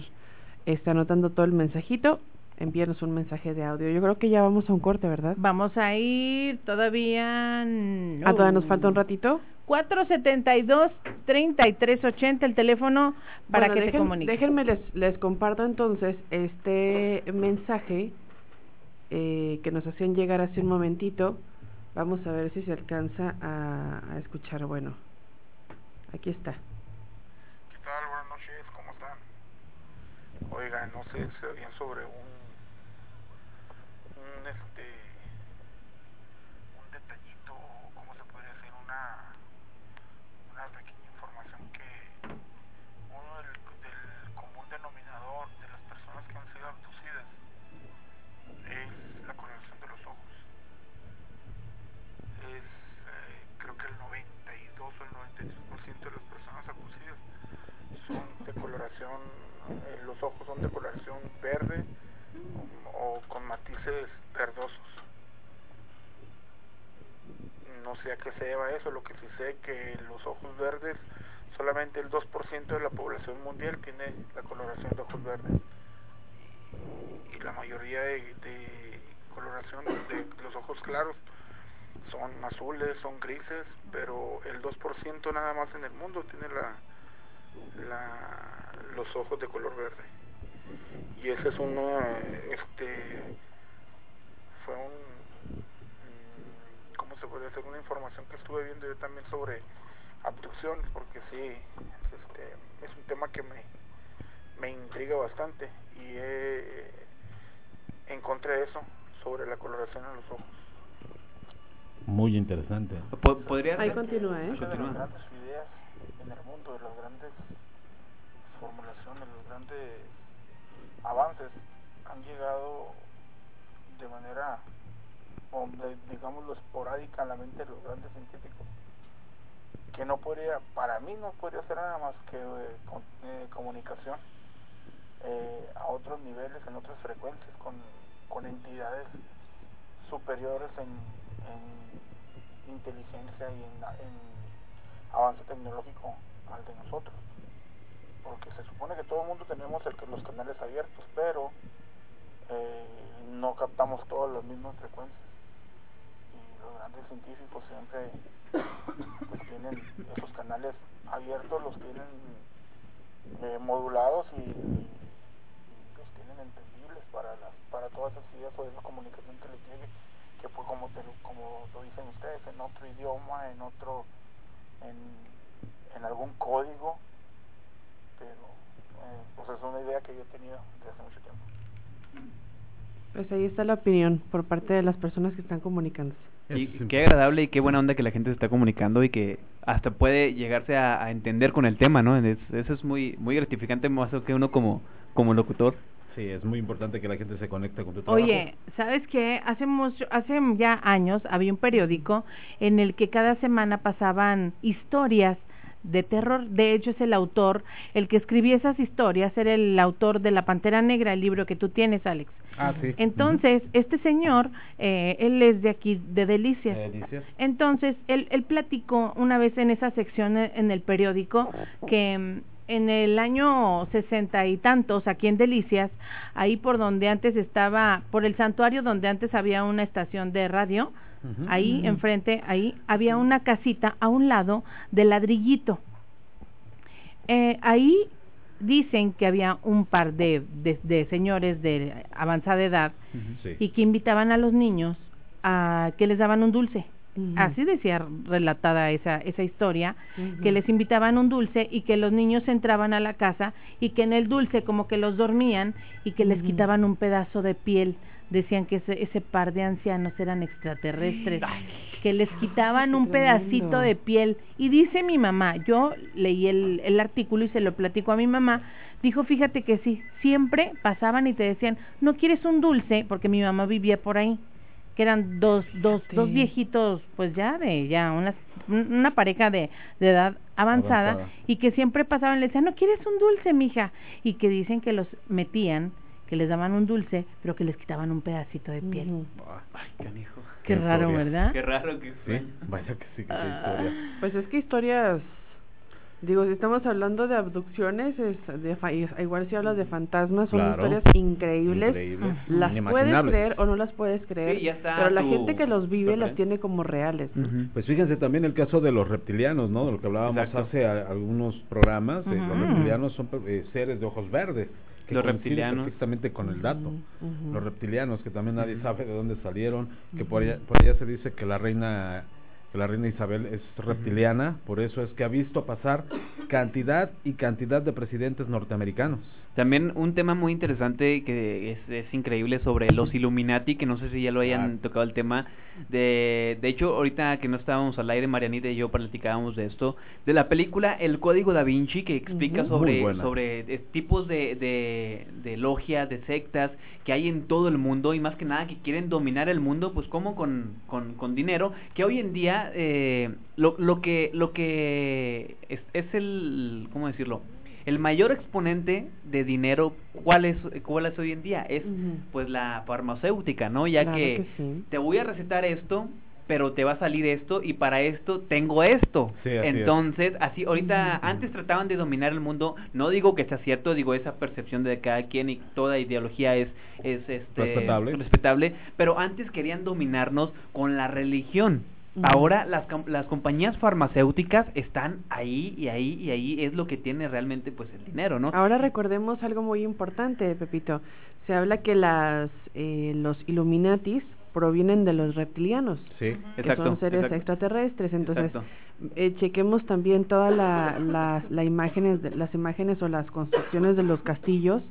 este, anotando todo el mensajito. Envíenos un mensaje de audio. Yo creo que ya vamos a un corte, ¿verdad? Vamos a ir todavía. Ah, todavía nos falta un ratito. 472 3380 el teléfono para Bueno, que se dejen- comunique. Déjenme les, les comparto entonces este mensaje eh, que nos hacían llegar hace un momentito. Vamos a ver si se alcanza a, a escuchar. Bueno, aquí está. ¿Qué tal? Buenas noches, ¿cómo están? Oiga, no sé si sabían sobre un este, un detallito, ¿cómo se podría decir? Una, una pequeña información que uno del, del común denominador de las personas que han sido abducidas es la coloración de los ojos. Es, eh, creo que el 92 o el 93% de las personas abducidas son de coloración, eh, los ojos de coloración verde o, con matices verdosos. No sé a qué se deba eso, lo que sí sé que los ojos verdes, solamente el 2% de la población mundial tiene la coloración de ojos verdes. Y, la mayoría de, coloración de los ojos claros son azules, son grises, pero el 2% nada más en el mundo tiene la, los ojos de color verde. Y ese es uno, este, fue un, mm, ¿cómo se puede hacer? Una información que estuve viendo yo también sobre abducciones, porque sí, es, este, es un tema que me, me intriga bastante y eh, encontré eso sobre la coloración en los ojos. Muy interesante. Po- podría Ahí continúa, ¿eh? Continúa. grandes ideas en el mundo, de las grandes formulaciones, los grandes avances han llegado de manera, digámoslo, esporádica a la mente de los grandes científicos, que no podría, para mí no podría ser nada más que eh, eh, comunicación eh, a otros niveles, en otras frecuencias, con, con entidades superiores en, en inteligencia y en avance tecnológico al de nosotros. Porque se supone que todo el mundo tenemos los canales abiertos, pero eh, no captamos todas las mismas frecuencias. Y los grandes científicos siempre pues, tienen esos canales abiertos, los tienen eh, modulados y, los tienen entendibles para las para todas esas ideas o esa comunicación que les llegue que fue como te como lo dicen ustedes en otro idioma en otro en algún código pero eh, pues es una idea que yo he tenido desde hace mucho tiempo Pues ahí está la opinión por parte de las personas que están comunicándose. Y qué agradable y qué buena onda que la gente se está comunicando y que hasta puede llegarse a, a entender con el tema, ¿no? Es- eso es muy muy gratificante más que uno como como locutor. Sí, es muy importante que la gente se conecte con tu trabajo. Oye, ¿sabes qué? Hace mucho, hace ya años había un periódico en el que cada semana pasaban historias de terror. De hecho, es el autor, el que escribía esas historias, era el autor de La Pantera Negra, el libro que tú tienes, Alex. Ah, sí. Entonces, este señor, eh, él es de aquí, de Delicias. De Delicias. Entonces, él, él platicó una vez en esa sección eh, en el periódico que mm, en el año sesenta y tantos, aquí en Delicias, ahí por donde antes estaba, por el santuario donde antes había una estación de radio, Ahí enfrente, ahí había una casita a un lado de ladrillito. Eh, ahí dicen que había un par de, de, de señores de avanzada edad Sí. y que invitaban a los niños a que les daban un dulce. Así decía relatada esa, esa historia, que les invitaban un dulce y que los niños entraban a la casa y que en el dulce como que los dormían y que les quitaban un pedazo de piel decían que ese, ese par de ancianos eran extraterrestres, que les quitaban un pedacito de piel. Y dice mi mamá, yo leí el, el artículo y se lo platico a mi mamá, dijo, fíjate que sí, siempre pasaban y te decían, no quieres un dulce, porque mi mamá vivía por ahí que eran dos, dos, dos viejitos, pues ya de, ya, una, una pareja de, de edad avanzada, Avanzada. y que siempre pasaban y le decían, no quieres un dulce, mija, y que dicen que los metían, que les daban un dulce, pero que les quitaban un pedacito de piel. Ay, canijo. Qué raro, historia. ¿verdad? Qué raro que Sí, vaya que sí, que qué historia. Pues es que historias, digo, si estamos hablando de abducciones, es de fa- igual si hablas de fantasmas, son Claro. historias increíbles. Increíbles, Las puedes creer o no las puedes creer, Sí, ya está pero la gente que los vive las tiene como reales. ¿no? Pues fíjense también el caso de los reptilianos, ¿no? De lo que hablábamos Exacto. hace a- algunos programas. eh, Los reptilianos son eh, seres de ojos verdes. Que Los reptilianos. Perfectamente con el dato. Los reptilianos, que también nadie sabe de dónde salieron. Que por allá, por allá se dice que la reina que la reina Isabel es reptiliana, por eso es que ha visto pasar cantidad y cantidad de presidentes norteamericanos. También un tema muy interesante que es, es increíble sobre los Illuminati, que no sé si ya lo hayan tocado el tema. De, de hecho, ahorita que no estábamos al aire, Marianita y yo platicábamos de esto, de la película El Código da Vinci, que explica sobre, sobre eh, tipos de, de, de logias, de sectas que hay en todo el mundo y más que nada que quieren dominar el mundo, pues como con, con, con dinero, que hoy en día eh, lo, lo que, lo que es, es el, ¿cómo decirlo? El mayor exponente de dinero, ¿cuál es, cuál es hoy en día? Es pues la farmacéutica, ¿no? Ya Claro que, que sí. te voy a recetar esto, pero te va a salir esto y para esto tengo esto. Sí, así es. Entonces, así ahorita antes trataban de dominar el mundo, no digo que sea cierto, digo esa percepción de cada quien y toda ideología es es este Respetable. respetable, pero antes querían dominarnos con la religión. Ahora las, las compañías farmacéuticas están ahí y ahí y ahí es lo que tiene realmente pues el dinero, ¿no? Ahora recordemos algo muy importante, Pepito. Se habla que las eh, los Illuminatis provienen de los reptilianos, Sí. que Exacto, son seres exacto. extraterrestres. Entonces, Exacto. eh, chequemos también todas la, las la imágenes, de- las imágenes o las construcciones de los castillos,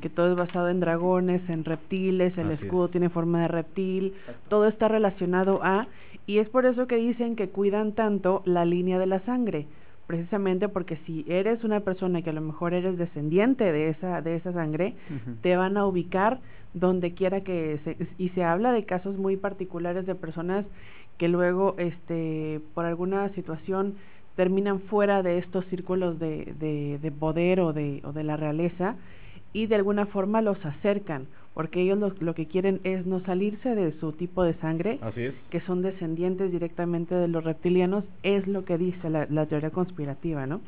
que todo es basado en dragones, en reptiles, el Así escudo es. tiene forma de reptil, todo está relacionado a, y es por eso que dicen que cuidan tanto la línea de la sangre, precisamente porque si eres una persona que a lo mejor eres descendiente de esa, de esa sangre, te van a ubicar donde quiera que se, y se habla de casos muy particulares de personas que luego este por alguna situación terminan fuera de estos círculos de, de, de poder o de, o de la realeza y de alguna forma los acercan porque ellos lo, lo que quieren es no salirse de su tipo de sangre Así es. que son descendientes directamente de los reptilianos es lo que dice la, la teoría conspirativa no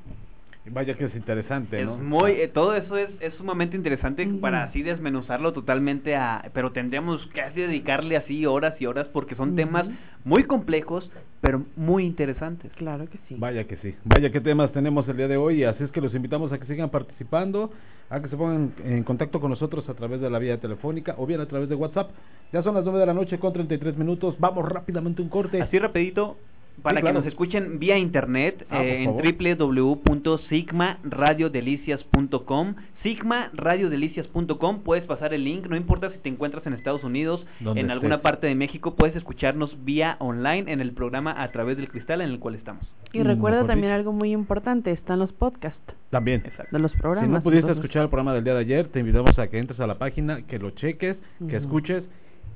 Vaya que es interesante, Es ¿no? muy, eh, todo eso es, es sumamente interesante para así desmenuzarlo totalmente a, pero tendríamos que así dedicarle así horas y horas porque son temas muy complejos, pero muy interesantes. claro que sí Vaya que sí. Vaya qué temas tenemos el día de hoy. Así es que los invitamos a que sigan participando, a que se pongan en contacto con nosotros a través de la vía telefónica o bien a través de WhatsApp. Ya son las 9 de la noche con 33 minutos. Vamos rápidamente a un corte. Así rapidito, para Sí, claro. que nos escuchen vía internet Ah, eh, en www.sigmaradiodelicias.com sigmaradiodelicias.com puedes pasar el link, no importa si te encuentras en Estados Unidos, en alguna parte de México, puedes escucharnos vía online en el programa a través del cristal en el cual estamos. y Mm, recuerda también dicho. algo muy importante están los podcasts También. Exacto. de los programas Si no pudiste entonces- escuchar el programa del día de ayer, te invitamos a que entres a la página, que lo cheques, que escuches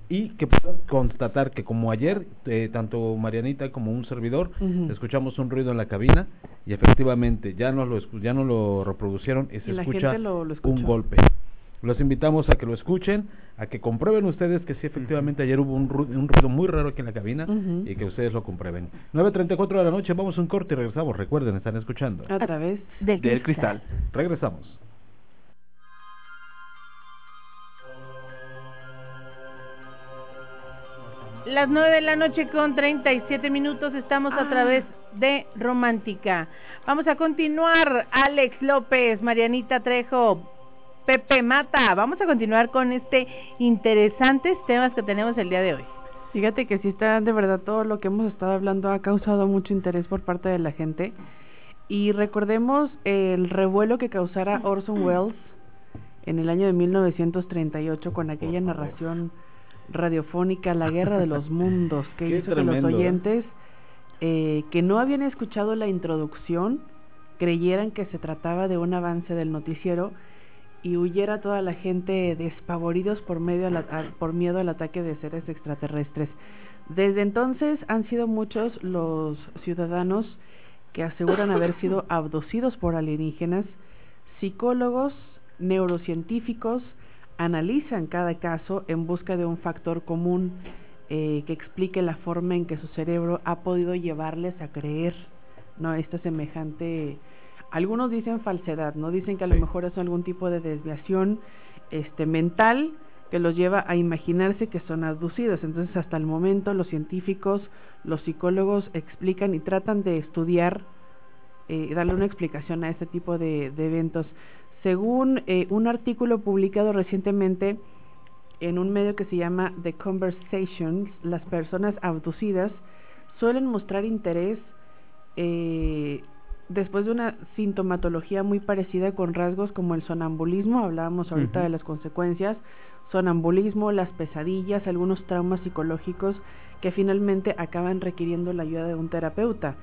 y que puedas constatar que como ayer, eh, tanto Marianita como un servidor, escuchamos un ruido en la cabina y efectivamente ya nos lo, escu- ya no lo reproducieron y se Y escucha gente lo- lo un golpe. Los invitamos a que lo escuchen, a que comprueben ustedes que sí efectivamente ayer hubo un, ru- un ruido muy raro aquí en la cabina y que ustedes lo comprueben. 9.34 de la noche, vamos a un corte y regresamos. Recuerden, están escuchando. a través Del, Del cristal. Regresamos. Las 9 de la noche con 37 minutos estamos a Ah. través de Romántica. Vamos a continuar, Alex López, Marianita Trejo, Pepe Mata. Vamos a continuar con este interesantes temas que tenemos el día de hoy. Fíjate que sí está de verdad todo lo que hemos estado hablando ha causado mucho interés por parte de la gente. Y recordemos el revuelo que causara Orson Welles en el año de 1938 con aquella narración radiofónica La Guerra de los Mundos, que Qué hizo que tremendo, los ¿eh? oyentes eh, que no habían escuchado la introducción creyeran que se trataba de un avance del noticiero y huyera toda la gente despavoridos por, medio por miedo al ataque de seres extraterrestres. Desde entonces han sido muchos los ciudadanos que aseguran haber sido abducidos por alienígenas. Psicólogos, neurocientíficos analizan cada caso en busca de un factor común eh, que explique la forma en que su cerebro ha podido llevarles a creer no esta semejante algunos dicen falsedad no dicen que a lo mejor es algún tipo de desviación este mental que los lleva a imaginarse que son abducidos. Entonces hasta el momento los científicos los psicólogos explican y tratan de estudiar eh, darle una explicación a este tipo de, de eventos según eh, un artículo publicado recientemente en un medio que se llama The Conversations, las personas abducidas suelen mostrar interés eh, después de una sintomatología muy parecida con rasgos como el sonambulismo, hablábamos ahorita de las consecuencias, sonambulismo, las pesadillas, algunos traumas psicológicos que finalmente acaban requiriendo la ayuda de un terapeuta.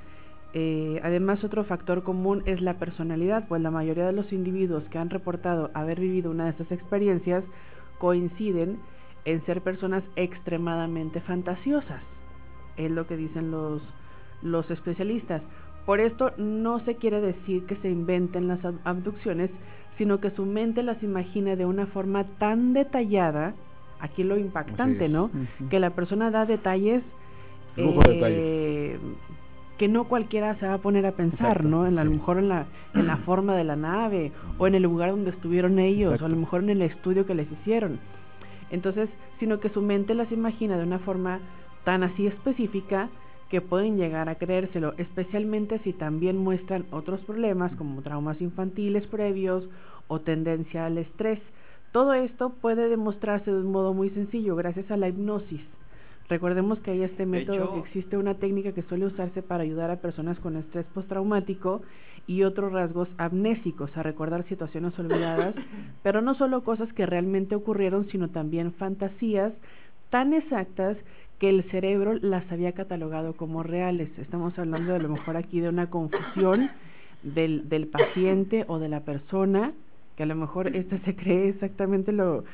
Eh, además, otro factor común es la personalidad, pues la mayoría de los individuos que han reportado haber vivido una de estas experiencias coinciden en ser personas extremadamente fantasiosas. Es lo que dicen los, los especialistas. Por esto no se quiere decir que se inventen las ab- abducciones, sino que su mente las imagina de una forma tan detallada, aquí lo impactante. ¿no? Que la persona da detalles Lujo de eh, que no cualquiera se va a poner a pensar, Exacto, ¿no? En la- a lo mejor en la, en la forma de la nave, o en el lugar donde estuvieron ellos, o a lo mejor en el estudio que les hicieron. Entonces, sino que su mente las imagina de una forma tan así específica que pueden llegar a creérselo, especialmente si también muestran otros problemas como traumas infantiles previos o tendencia al estrés. Todo esto puede demostrarse de un modo muy sencillo gracias a la hipnosis. Recordemos que hay este método hecho- que existe una técnica que suele usarse para ayudar a personas con estrés postraumático y otros rasgos amnésicos a recordar situaciones olvidadas, pero no solo cosas que realmente ocurrieron, sino también fantasías tan exactas que el cerebro las había catalogado como reales. Estamos hablando de a lo mejor aquí de una confusión del, del paciente o de la persona que a lo mejor este se cree exactamente lo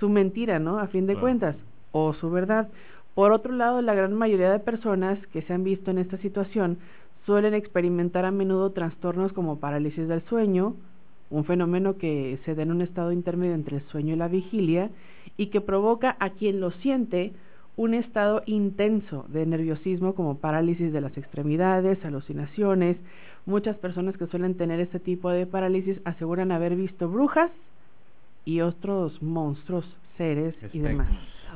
su mentira, ¿no? A fin de cuentas, o su verdad. Por otro lado, la gran mayoría de personas que se han visto en esta situación suelen experimentar a menudo trastornos como parálisis del sueño, un fenómeno que se da en un estado intermedio entre el sueño y la vigilia y que provoca a quien lo siente un estado intenso de nerviosismo como parálisis de las extremidades, alucinaciones. Muchas personas que suelen tener este tipo de parálisis aseguran haber visto brujas y otros monstruos, seres y demás.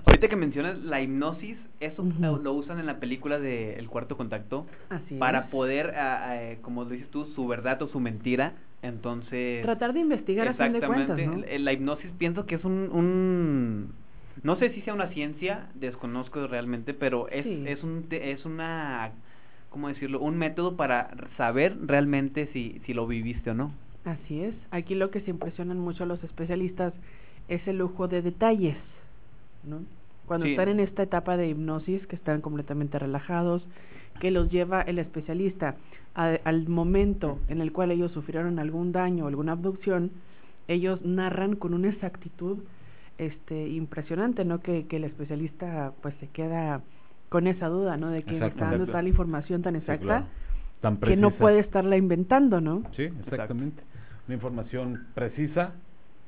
Ahorita que mencionas la hipnosis, eso lo, lo usan en la película de El Cuarto Contacto Así para es. poder, ah, eh, como dices tú, su verdad o su mentira. Entonces, Tratar de investigar a fin de cuentas, exactamente, ¿no? la- la hipnosis pienso que es un, un no sé si sea una ciencia, desconozco realmente, pero es Sí. es un es una ¿cómo decirlo? Un método para saber realmente si si lo viviste o no. Así es. Aquí lo que se impresionan mucho a los especialistas es el lujo de detalles, ¿no? Cuando Sí. están en esta etapa de hipnosis, que están completamente relajados, que los lleva el especialista a- al momento en el cual ellos sufrieron algún daño o alguna abducción, ellos narran con una exactitud este impresionante, ¿no? Que, que el especialista pues se queda con esa duda, ¿no? De que Exacto. está dando tal información tan Sí, exacta claro. Tan que no puede estarla inventando, ¿no? Sí, exactamente. Una información precisa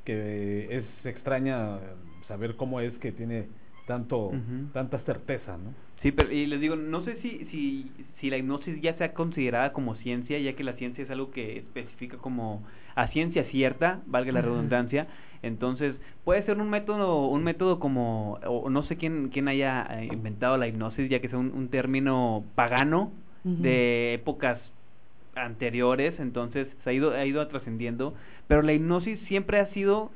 que es extraña saber cómo es que tiene tanto Ujú. tanta certeza, ¿no? Sí, pero y les digo, no sé si, si, si la hipnosis ya sea considerada como ciencia, ya que la ciencia es algo que especifica como a ciencia cierta, valga la redundancia, entonces puede ser un método, un método como, o no sé quién, quién haya eh, inventado la hipnosis, ya que es un, un término pagano de épocas anteriores, entonces se ha ido, ha ido trascendiendo, pero la hipnosis siempre ha sido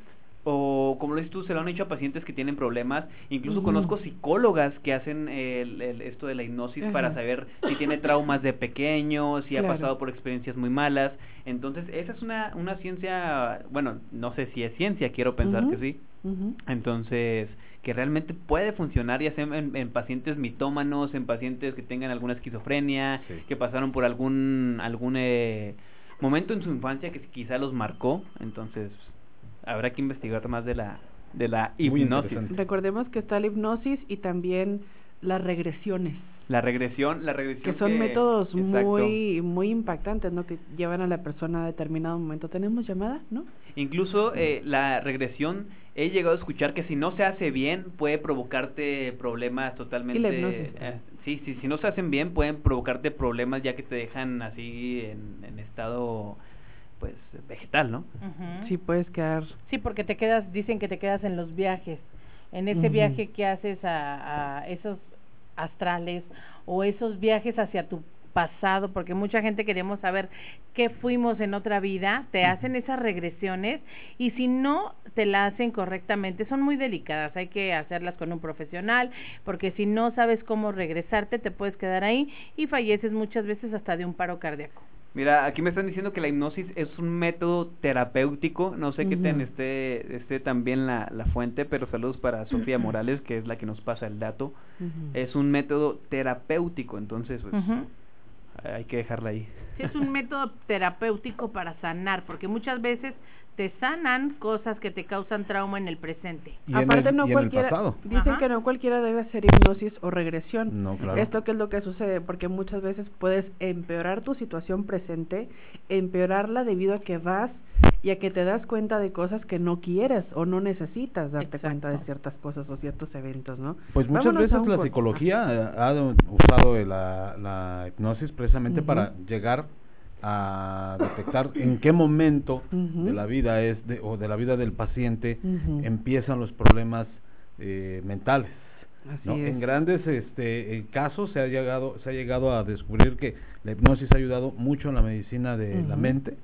o como lo dices tú, se lo han hecho a pacientes que tienen problemas. Incluso conozco psicólogas que hacen el, el- esto de la hipnosis para saber si tiene traumas de pequeño, si ha pasado por experiencias muy malas. Entonces, esa es una, una ciencia, bueno, no sé si es ciencia, quiero pensar que sí. Entonces, que realmente puede funcionar, ya sea en, en pacientes mitómanos, en pacientes que tengan alguna esquizofrenia, Sí. que pasaron por algún algún eh, momento en su infancia que quizá los marcó. Entonces, habrá que investigar más de la de la hipnosis. Recordemos que está la hipnosis y también las regresiones, La regresión, la regresión que son métodos exacto. muy muy impactantes, ¿no? Que llevan a la persona a determinado momento. ¿Tenemos llamada? ¿No? Incluso eh, la regresión, he llegado a escuchar que si no se hace bien puede provocarte problemas totalmente... Y la hipnosis eh, sí, sí, si no se hacen bien pueden provocarte problemas ya que te dejan así en, en estado pues vegetal, ¿no? Sí, puedes quedar. Sí, porque te quedas, dicen que te quedas en los viajes, en ese viaje que haces a, a esos astrales o esos viajes hacia tu pasado, porque mucha gente queremos saber qué fuimos en otra vida, te hacen esas regresiones y si no te la hacen correctamente, son muy delicadas, hay que hacerlas con un profesional, porque si no sabes cómo regresarte, te puedes quedar ahí y falleces muchas veces hasta de un paro cardíaco. Mira, aquí me están diciendo que la hipnosis es un método terapéutico, no sé qué Ujú. tan esté, esté también la, la fuente, pero saludos para Sofía Morales, que es la que nos pasa el dato. Es un método terapéutico, entonces pues hay que dejarla ahí. Sí, es un método terapéutico para sanar, porque muchas veces te sanan cosas que te causan trauma en el presente. Y en Aparte el- no y en el cualquiera, pasado. dicen Ajá. que no cualquiera debe hacer hipnosis o regresión. No, claro. Esto que es lo que sucede, porque muchas veces puedes empeorar tu situación presente, empeorarla debido a que vas y a que te das cuenta de cosas que no quieres o no necesitas darte cuenta de ciertas cosas o ciertos eventos, ¿no? Pues muchas Vámonos veces la psicología ha usado la, la hipnosis precisamente para llegar a detectar en qué momento de la vida es de, o de la vida del paciente empiezan los problemas eh, mentales. Así ¿no? es. En grandes este, eh, casos se ha llegado se ha llegado a descubrir que la hipnosis ha ayudado mucho en la medicina de la mente,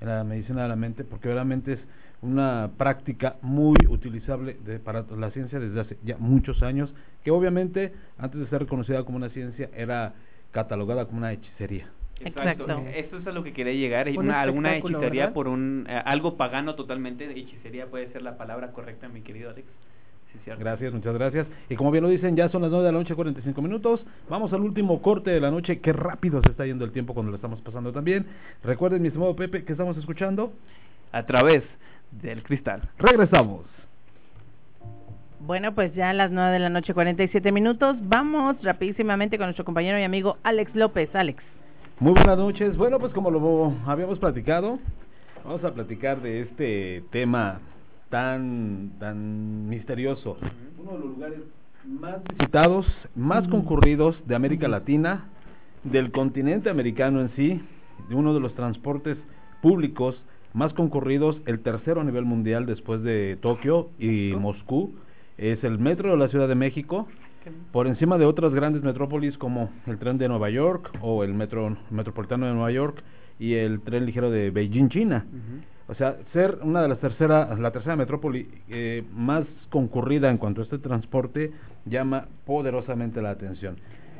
en la medicina de la mente, porque realmente es una práctica muy utilizable de- para la ciencia desde hace ya muchos años, que obviamente antes de ser reconocida como una ciencia era catalogada como una hechicería. Exacto. Eso es a lo que quería llegar. Un Una, alguna hechicería ¿verdad? por un eh, algo pagano totalmente. Hechicería puede ser la palabra correcta, mi querido Alex. Sí. Gracias, muchas gracias. Y como bien lo dicen, ya son las 9 de la noche, 45 minutos. Vamos al último corte de la noche. Qué rápido se está yendo el tiempo cuando lo estamos pasando también. Recuerden, mi estimado Pepe, que estamos escuchando. A través del cristal. Regresamos. Bueno, pues ya a las 9 de la noche, 47 minutos. Vamos rapidísimamente con nuestro compañero y amigo Alex López. Alex. Muy buenas noches. Bueno, pues como lo habíamos platicado, vamos a platicar de este tema tan tan misterioso. Uno de los lugares más visitados, más concurridos de América. Latina, del continente americano en sí, de uno de los transportes públicos más concurridos, el tercero a nivel mundial después de Tokio y Moscú, es el metro de la Ciudad de México, por encima de otras grandes metrópolis como el tren de Nueva York o el metro metropolitano de Nueva York y el tren ligero de Beijing, China. O sea, ser una de las tercera, la tercera metrópoli eh, más concurrida en cuanto a este transporte llama poderosamente la atención.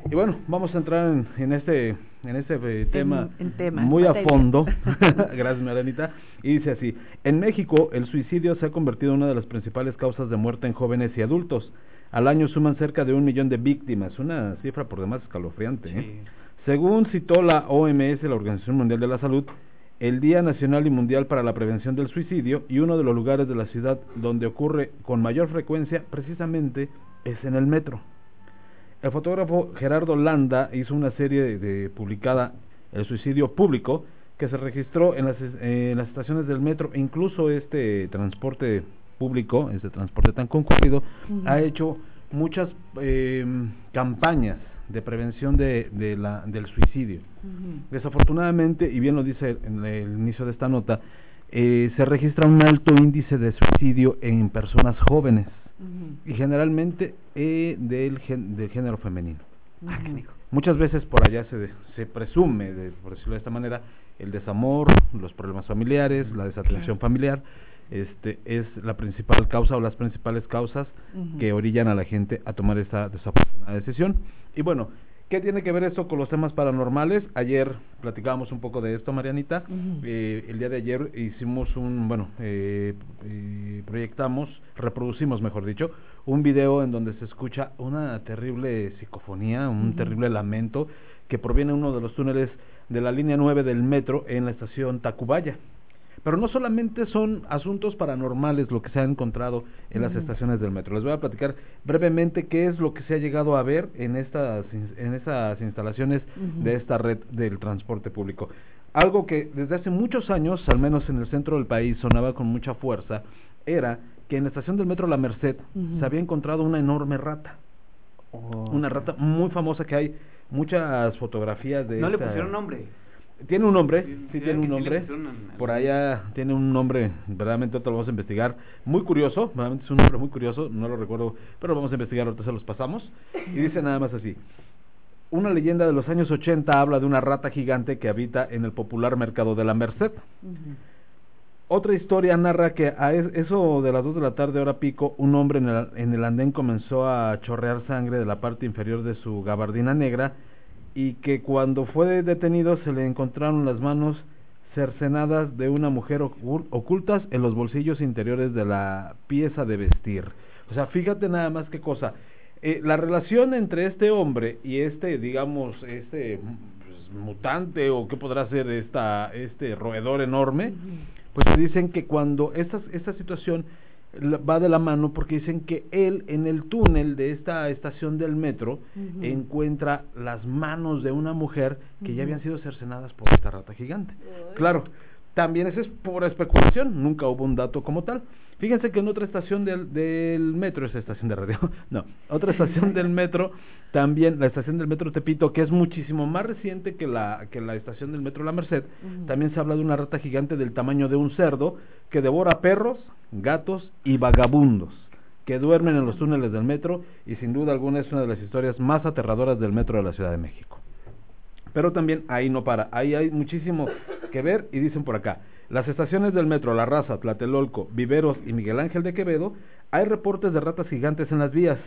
Y bueno, vamos a entrar en, en este en este eh, tema en muy a fondo. Gracias, Maranita. Y dice así: En México, el suicidio se ha convertido en una de las principales causas de muerte en jóvenes y adultos. Al año suman cerca de un millón de víctimas, una cifra por demás escalofriante. ¿eh? Según citó la OMS, la Organización Mundial de la Salud, el Día Nacional y Mundial para la Prevención del Suicidio y uno de los lugares de la ciudad donde ocurre con mayor frecuencia precisamente es en el metro. El fotógrafo Gerardo Landa hizo una serie de, de publicada El suicidio público que se registró en las, eh, en las estaciones del metro e incluso este transporte público, este transporte tan concurrido, ha hecho muchas eh, campañas de prevención de, de la, del suicidio. Desafortunadamente, y bien lo dice en el inicio de esta nota, eh, se registra un alto índice de suicidio en personas jóvenes y generalmente eh, del, gen- del género femenino. Ujú. Muchas veces por allá se, se presume, de, por decirlo de esta manera, el desamor, los problemas familiares, la desatención familiar, este es la principal causa o las principales causas que orillan a la gente a tomar esta desafortunada decisión. Y bueno, ¿qué tiene que ver esto con los temas paranormales? Ayer platicábamos un poco de esto, Marianita. Eh, el día de ayer hicimos un, bueno, eh, eh, proyectamos, reproducimos, mejor dicho, un video en donde se escucha una terrible psicofonía, un terrible lamento que proviene de uno de los túneles de la línea 9 del metro en la estación Tacubaya. Pero no solamente son asuntos paranormales lo que se ha encontrado en las estaciones del metro. Les voy a platicar brevemente qué es lo que se ha llegado a ver en estas, en estas instalaciones de esta red del transporte público. Algo que desde hace muchos años, al menos en el centro del país, sonaba con mucha fuerza, era que en la estación del metro La Merced se había encontrado una enorme rata. Una rata muy famosa que hay muchas fotografías de No le pusieron nombre. Tiene un nombre, Sí, tiene un nombre. Por allá tiene un nombre, verdaderamente ahorita lo vamos a investigar. Muy curioso, verdaderamente es un nombre muy curioso, no lo recuerdo, pero lo vamos a investigar, ahorita se los pasamos. Y dice nada más así. Una leyenda de los años 80 habla de una rata gigante que habita en el popular mercado de la Merced. Otra historia narra que a es- eso de las 2 de la tarde, hora pico, un hombre en el, en el andén comenzó a chorrear sangre de la parte inferior de su gabardina negra y que cuando fue detenido se le encontraron las manos cercenadas de una mujer ocul- ocultas en los bolsillos interiores de la pieza de vestir. O sea, fíjate nada más qué cosa. Eh, la relación entre este hombre y este, digamos, este pues, mutante o qué podrá ser esta, este roedor enorme, pues dicen que cuando esta, esta situación va de la mano porque dicen que él en el túnel de esta estación del metro encuentra las manos de una mujer que ya habían sido cercenadas por esta rata gigante. Claro, también esa es pura especulación, nunca hubo un dato como tal. Fíjense que en otra estación del, del metro, esa estación de radio, no, otra estación del metro, también la estación del metro Tepito, que es muchísimo más reciente que la, que la estación del metro La Merced, también se habla de una rata gigante del tamaño de un cerdo que devora perros, gatos y vagabundos que duermen en los túneles del metro y sin duda alguna es una de las historias más aterradoras del metro de la Ciudad de México. Pero también ahí no para, ahí hay muchísimo que ver y dicen por acá, las estaciones del metro La Raza, Tlatelolco, Viveros y Miguel Ángel de Quevedo, hay reportes de ratas gigantes en las vías.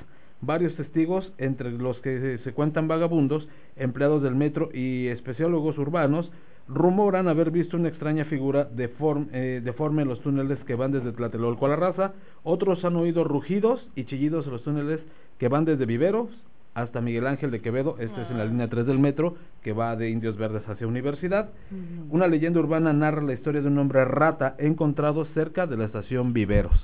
Varios testigos, entre los que se, cuentan vagabundos, empleados del metro y especiólogos urbanos, rumoran haber visto una extraña figura deforme, eh, deforme en los túneles que van desde Tlatelolco a La Raza. Otros han oído rugidos y chillidos en los túneles que van desde Viveros hasta Miguel Ángel de Quevedo, este es en la línea 3 del metro, que va de Indios Verdes hacia Universidad. Una leyenda urbana narra la historia de un hombre rata encontrado cerca de la estación Viveros.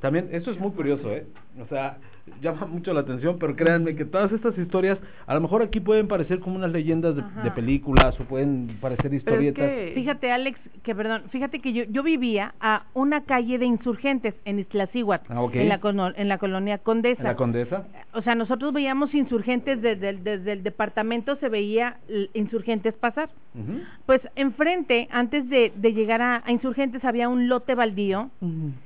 También, esto es muy curioso, ¿eh? O sea, llama mucho la atención, pero créanme que todas estas historias, a lo mejor aquí pueden parecer como unas leyendas de, películas o pueden parecer historietas. Fíjate, Alex, que perdón, fíjate que yo, yo vivía a una calle de insurgentes en Iztaccíhuatl, Ah, en, la, en la colonia Condesa. ¿En la Condesa? O sea, nosotros veíamos insurgentes desde el, desde el departamento, se veía insurgentes pasar. Pues enfrente, antes de, de llegar a, a insurgentes, había un lote baldío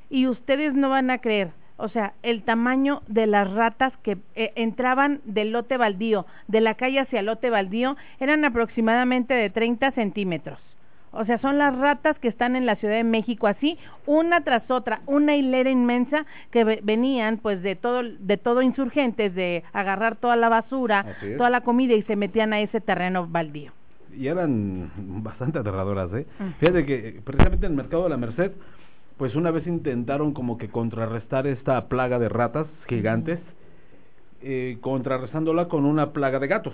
y ustedes no van a creer. O sea, el tamaño de las ratas que eh, entraban del lote baldío, de la calle hacia el lote baldío, eran aproximadamente de 30 centímetros. O sea, son las ratas que están en la Ciudad de México así, una tras otra, una hilera inmensa que ve- venían pues de todo de todo insurgentes de agarrar toda la basura, toda la comida y se metían a ese terreno baldío. y eran bastante aterradoras, ¿eh? Mm. Fíjate que eh, precisamente en el mercado de la Merced, pues una vez intentaron como que contrarrestar esta plaga de ratas gigantes, eh, contrarrestándola con una plaga de gatos.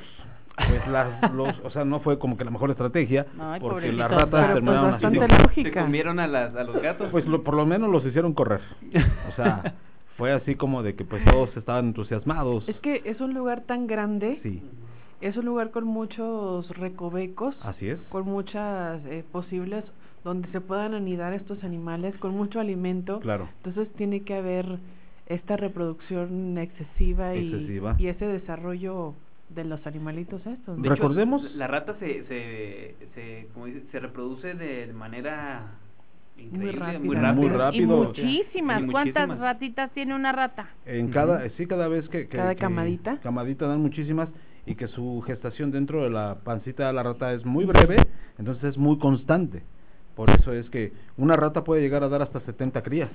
Pues las, los, o sea, no fue como que la mejor estrategia, Ay, porque las ratas Pero, pues, terminaron bastante haciendo- lógica. ¿Se comieron a, las, a los gatos? Pues lo- por lo menos los hicieron correr. O sea, fue así como de que pues todos estaban entusiasmados. Es que es un lugar tan grande, Sí, es un lugar con muchos recovecos, así es. con muchas eh, posibles donde se puedan anidar estos animales, con mucho alimento. Claro. Entonces tiene que haber esta reproducción excesiva y, Excesiva. y ese desarrollo de los animalitos estos. Recordemos- la rata se, se, se, como dice, se reproduce de manera muy Muy rápida. rápido. Y Rápido. muchísimas, Y ¿cuántas muchísimas. ratitas tiene una rata? En cada, sí, cada vez que, que- Cada que- camadita. camadita dan muchísimas y que su gestación dentro de la pancita de la rata es muy breve, entonces es muy constante. Por eso es que una rata puede llegar a dar hasta 70 crías.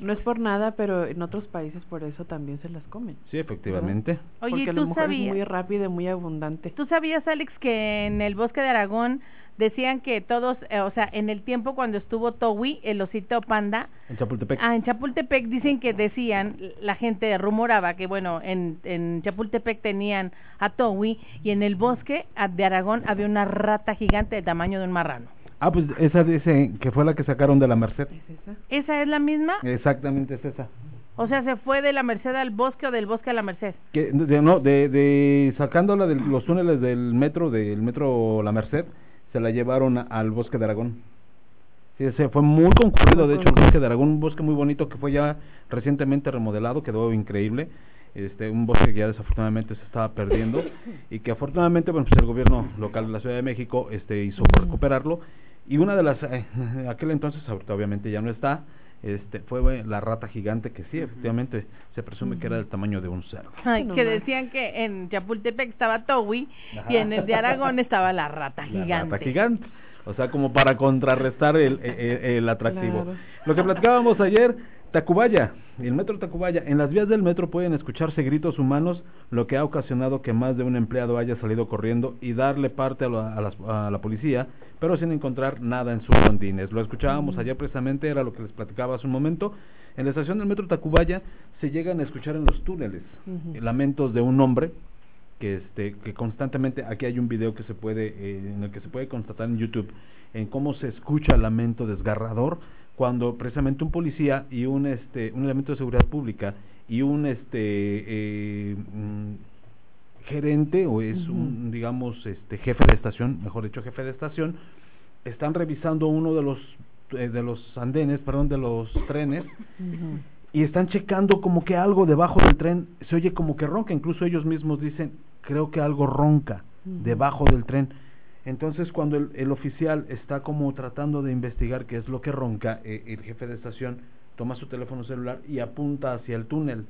No es por nada, pero en otros países por eso también se las comen. Sí, efectivamente. Oye, Porque a lo ¿tú mejor es muy rápida y muy abundante. ¿Tú sabías, Alex, que en el bosque de Aragón decían que todos, eh, o sea, en el tiempo cuando estuvo Towi, el osito panda, En Chapultepec. ah, en Chapultepec dicen que decían, la gente rumoraba que, bueno, en, en Chapultepec tenían a Towi y en el bosque de Aragón había una rata gigante del tamaño de un marrano. Ah, pues esa dice que fue la que sacaron de la Merced. ¿Esa es la misma? Exactamente es esa. O sea, se fue de la Merced al bosque o del bosque a la Merced. Que, de, no, de, de sacándola de los túneles del metro, del metro La Merced, se la llevaron a- al bosque de Aragón. Sí, se fue muy concurrido, de hecho, el bosque de Aragón, un bosque muy bonito que fue ya recientemente remodelado, quedó increíble. Este, un bosque que ya desafortunadamente se estaba perdiendo y que afortunadamente, bueno, pues el gobierno local de la Ciudad de México este, hizo recuperarlo. Y una de las, eh, aquel entonces, ahorita obviamente ya no está, este, fue eh, la rata gigante que sí, efectivamente, se presume que era del tamaño de un cerdo. Ay, no que más. decían que en Chapultepec estaba Towi y en el de Aragón estaba la rata La gigante. rata gigante. O sea, como para contrarrestar el, el, el atractivo. Claro. Lo que platicábamos ayer, Tacubaya, el metro Tacubaya. En las vías del metro pueden escucharse gritos humanos, lo que ha ocasionado que más de un empleado haya salido corriendo y darle parte a la, a las- a la policía, pero sin encontrar nada en sus rondines. Lo escuchábamos ayer precisamente, era lo que les platicaba hace un momento. En la estación del metro Tacubaya se llegan a escuchar en los túneles lamentos de un hombre que este que constantemente aquí hay un video que se puede eh, en el que se puede constatar en YouTube en cómo se escucha el lamento desgarrador cuando precisamente un policía y un este un elemento de seguridad pública y un este eh, mm, gerente o es un digamos este jefe de estación mejor dicho jefe de estación están revisando uno de los eh, de los andenes perdón de los trenes y están checando como que algo debajo del tren. Se oye como que ronca, incluso ellos mismos dicen, creo que algo ronca debajo del tren. Entonces cuando el, el oficial está como tratando de investigar qué es lo que ronca, eh, el jefe de estación toma su teléfono celular y apunta hacia el túnel.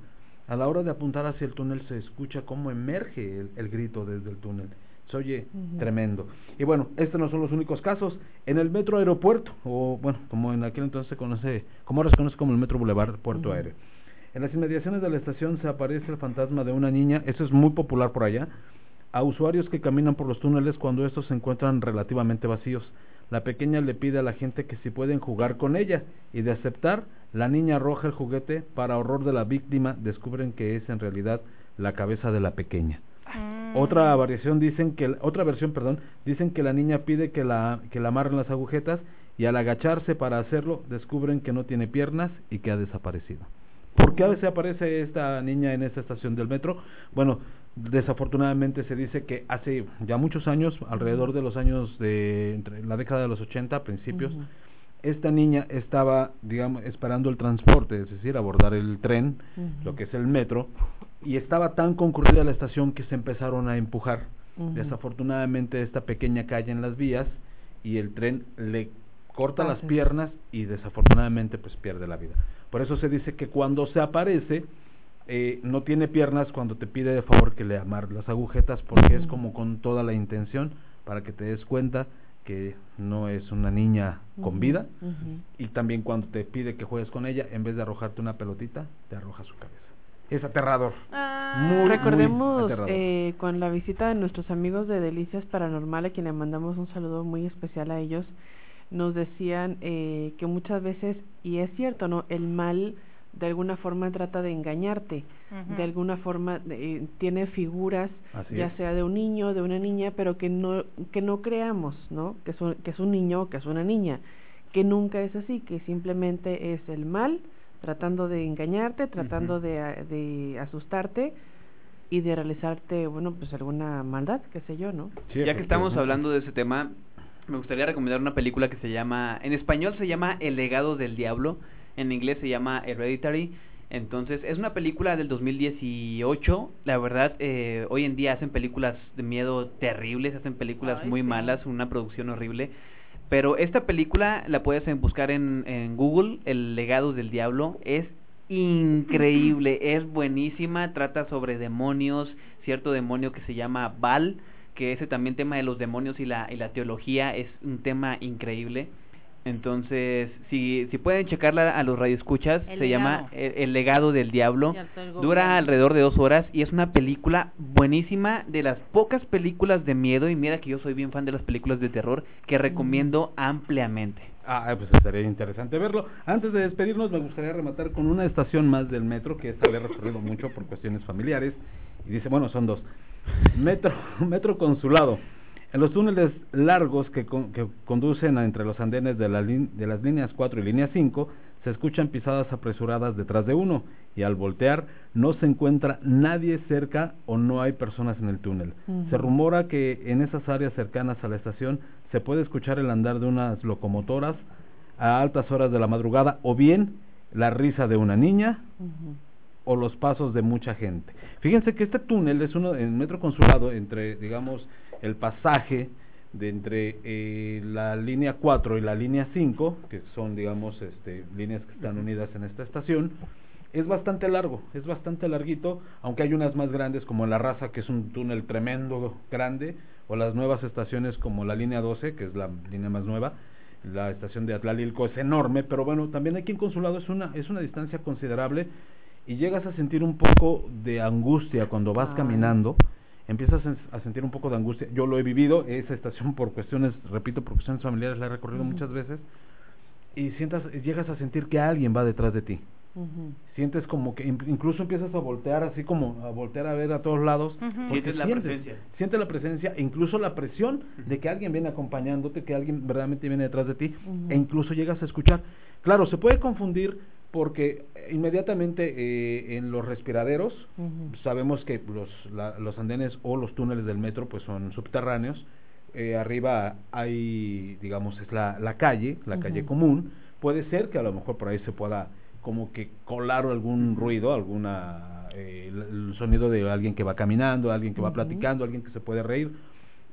A la hora de apuntar hacia el túnel se escucha cómo emerge el, el grito desde el túnel. Se oye tremendo. Y bueno, estos no son los únicos casos. En el metro aeropuerto, o bueno, como en aquel entonces se conoce, como ahora se conoce como el metro Boulevard Puerto Ujú. Aéreo. En las inmediaciones de la estación se aparece el fantasma de una niña, eso es muy popular por allá, a usuarios que caminan por los túneles cuando estos se encuentran relativamente vacíos. La pequeña le pide a la gente que si pueden jugar con ella y de aceptar, la niña arroja el juguete para horror de la víctima, descubren que es en realidad la cabeza de la pequeña. Mm. Otra variación dicen que otra versión, perdón, dicen que la niña pide que la que la amarren las agujetas y al agacharse para hacerlo descubren que no tiene piernas y que ha desaparecido. ¿Por qué se aparece esta niña en esta estación del metro? Bueno, desafortunadamente se dice que hace ya muchos años, alrededor de los años de entre la década de los 80, principios, esta niña estaba, digamos, esperando el transporte, es decir, abordar el tren, lo que es el metro, y estaba tan concurrida la estación que se empezaron a empujar. Desafortunadamente esta pequeña calle en las vías y el tren le corta las piernas y desafortunadamente pues pierde la vida. Por eso se dice que cuando se aparece eh, no tiene piernas cuando te pide de favor que le amar las agujetas porque es como con toda la intención para que te des cuenta que no es una niña con vida y también cuando te pide que juegues con ella en vez de arrojarte una pelotita te arroja su cabeza. Es aterrador. Ah, Muy, muy Recordemos aterrador. eh, con la visita de nuestros amigos de Delicias Paranormal, a quien le mandamos un saludo muy especial a ellos, nos decían eh, que muchas veces, y es cierto, ¿no? El mal de alguna forma trata de engañarte, de alguna forma eh, tiene figuras, Así ya es. sea de un niño, de una niña, pero que no, que no creamos, ¿no? Que es, un, que es un niño o que es una niña, que nunca es así, que simplemente es el mal tratando de engañarte, tratando Ujú. de, asustarte y de realizarte, bueno, pues alguna maldad, qué sé yo, ¿no? Sí, ya que estamos hablando de ese tema, me gustaría recomendar una película que se llama, en español se llama El legado del diablo, en inglés se llama Hereditary. Entonces, es una película del 2018. La verdad, eh, hoy en día hacen películas de miedo terribles, hacen películas Ay, muy sí. malas, una producción horrible. Pero esta película la puedes buscar en, en Google, El legado del diablo. Es increíble, es buenísima, trata sobre demonios, cierto demonio que se llama Val, que ese también tema de los demonios y la, y la teología es un tema increíble. Entonces, si, si pueden checarla a los radioescuchas, El se llama el, El legado del diablo. Dura alrededor de dos horas y es una película buenísima, de las pocas películas de miedo, y mira que yo soy bien fan de las películas de terror, que recomiendo ampliamente. Ah, pues estaría interesante verlo. Antes de despedirnos, me gustaría rematar con una estación más del metro, que esta le he recorrido mucho por cuestiones familiares. Y dice, bueno, son dos. Metro, metro Consulado. En los túneles largos que, con- que conducen a- entre los andenes de, la lin- de las líneas 4 y línea 5, se escuchan pisadas apresuradas detrás de uno, y al voltear no se encuentra nadie cerca o no hay personas en el túnel. Se rumora que en esas áreas cercanas a la estación se puede escuchar el andar de unas locomotoras a altas horas de la madrugada o bien la risa de una niña o los pasos de mucha gente. Fíjense que este túnel es uno en Metro Consulado entre, digamos, el pasaje de entre eh, la línea 4 y la línea 5, que son, digamos, este, líneas que están unidas en esta estación, es bastante largo, es bastante larguito, aunque hay unas más grandes como la Raza, que es un túnel tremendo, grande, o las nuevas estaciones como la línea 12, que es la línea más nueva, la estación de Atlalilco es enorme, pero bueno, también aquí en Consulado es una, es una distancia considerable y llegas a sentir un poco de angustia cuando vas Ay. caminando, empiezas a, sentir un poco de angustia. Yo lo he vivido, esa estación por cuestiones, repito, por cuestiones familiares la he recorrido muchas veces y sientas, llegas a sentir que alguien va detrás de ti. Sientes como que in- incluso empiezas a voltear así como a voltear a ver a todos lados. Porque Sientes la presencia. Sientes la presencia, e incluso la presión de que alguien viene acompañándote, que alguien verdaderamente viene detrás de ti, e incluso llegas a escuchar. Claro, se puede confundir porque inmediatamente eh, en los respiraderos sabemos que los, la- los andenes o los túneles del metro pues son subterráneos. Eh, arriba hay, digamos, es la, la calle, la calle común. Puede ser que a lo mejor por ahí se pueda como que colar algún ruido, alguna eh, el, el sonido de alguien que va caminando, alguien que va platicando, alguien que se puede reír,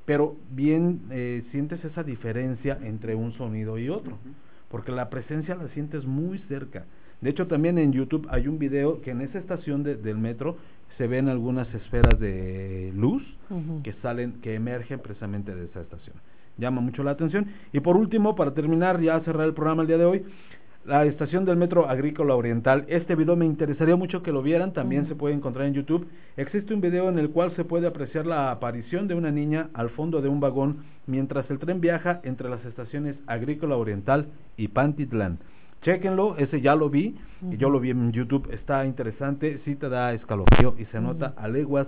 pero bien eh, sientes esa diferencia entre un sonido y otro, porque la presencia la sientes muy cerca. De hecho, también en YouTube hay un video que en esa estación de- del metro se ven algunas esferas de luz que salen, que emergen precisamente de esa estación. Llama mucho la atención. Y por último, para terminar, ya cerrar el programa el día de hoy, la estación del Metro Agrícola Oriental. Este video me interesaría mucho que lo vieran, también se puede encontrar en YouTube. Existe un video en el cual se puede apreciar la aparición de una niña al fondo de un vagón mientras el tren viaja entre las estaciones Agrícola Oriental y Pantitlán. Chéquenlo, ese ya lo vi, y yo lo vi en YouTube, está interesante, sí te da escalofrío y se nota a leguas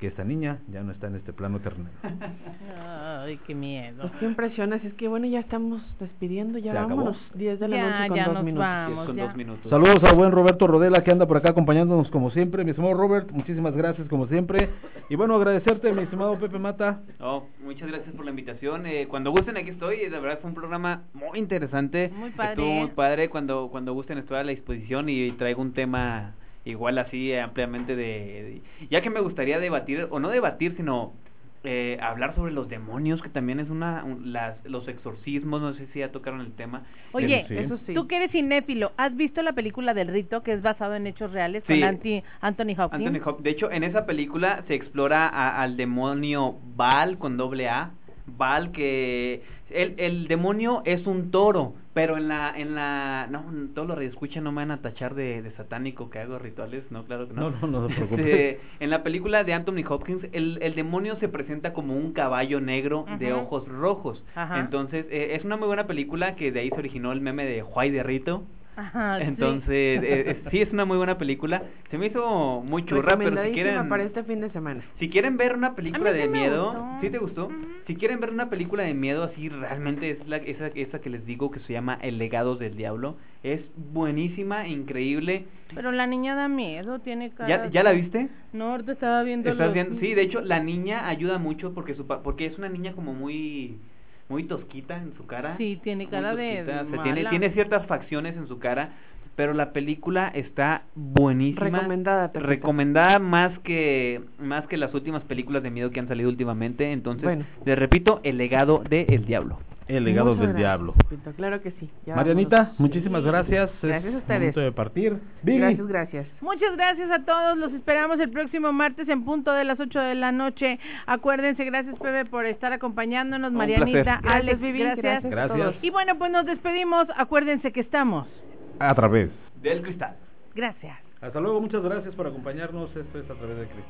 que esta niña ya no está en este plano terrenal. Ay, qué miedo. Pues qué impresiones, es que bueno, ya estamos despidiendo, ya vámonos, 10 de la Ya, noche con ya dos nos minutos. vamos, Con ya. dos minutos. Saludos al buen Roberto Rodela que anda por acá acompañándonos como siempre. Mi estimado Robert, muchísimas gracias como siempre. Y bueno, agradecerte, mi estimado Pepe Mata. Oh, muchas gracias por la invitación. Eh, cuando gusten aquí estoy. La verdad fue un programa muy interesante. Muy padre. Estuvo muy padre. Cuando cuando gusten estoy a la disposición y traigo un tema igual así ampliamente de, de- ya que me gustaría debatir o no debatir sino eh, hablar sobre los demonios que también es una un- las los exorcismos no sé si ya tocaron el tema Oye, Pero- tú que eres cinéfilo, ¿has visto la película del rito que es basado en hechos reales Sí. con Anti- Anthony Hopkins? Anthony Hop- De hecho, en esa película se explora a- al demonio Baal con doble A. Baal que el, el demonio es un toro, pero en la en la no todos los escuchan no me van a tachar de, de satánico que hago rituales, no claro que no. No, no, no preocupes. Este, en la película de Anthony Hopkins el, el demonio se presenta como un caballo negro de ojos rojos. Ajá. Entonces, eh, es una muy buena película que de ahí se originó el meme de Juay de Rito. Ajá, sí. Entonces, eh, es- sí es una muy buena película. Se me hizo muy churra, pero si quieren para este fin de semana. si quieren ver una película sí de miedo, gustó. ¿sí te gustó? Si quieren ver una película de miedo así, realmente es la esa esa que les digo que se llama El legado del diablo, es buenísima, increíble. Pero la niña da miedo, tiene cara... ¿Ya, ya la viste? No, ahorita estaba viendo ¿Estás los- viendo? Sí, de hecho la niña ayuda mucho porque su pa- porque es una niña como muy muy tosquita en su cara. Sí, tiene cara de tosquita, o sea, tiene mala. tiene ciertas facciones en su cara, pero la película está buenísima. Recomendada. Recomendada más que más que las últimas películas de miedo que han salido últimamente, entonces Bueno. les repito, El legado de El diablo. El legado Muchas del gracias, diablo. Pinto, claro que sí. ya Marianita, vámonos. muchísimas gracias. Gracias es a ustedes. momento de partir. Vivi, Gracias, gracias. Muchas gracias a todos. Los esperamos el próximo martes en punto de las 8 de la noche. Acuérdense, gracias Pepe por estar acompañándonos. Un Marianita, placer. Alex, Vivi, gracias. gracias Gracias. Y bueno, pues nos despedimos. Acuérdense que estamos. a través. Del cristal. Gracias. Hasta luego, muchas gracias por acompañarnos. Esto es a través de Cristo.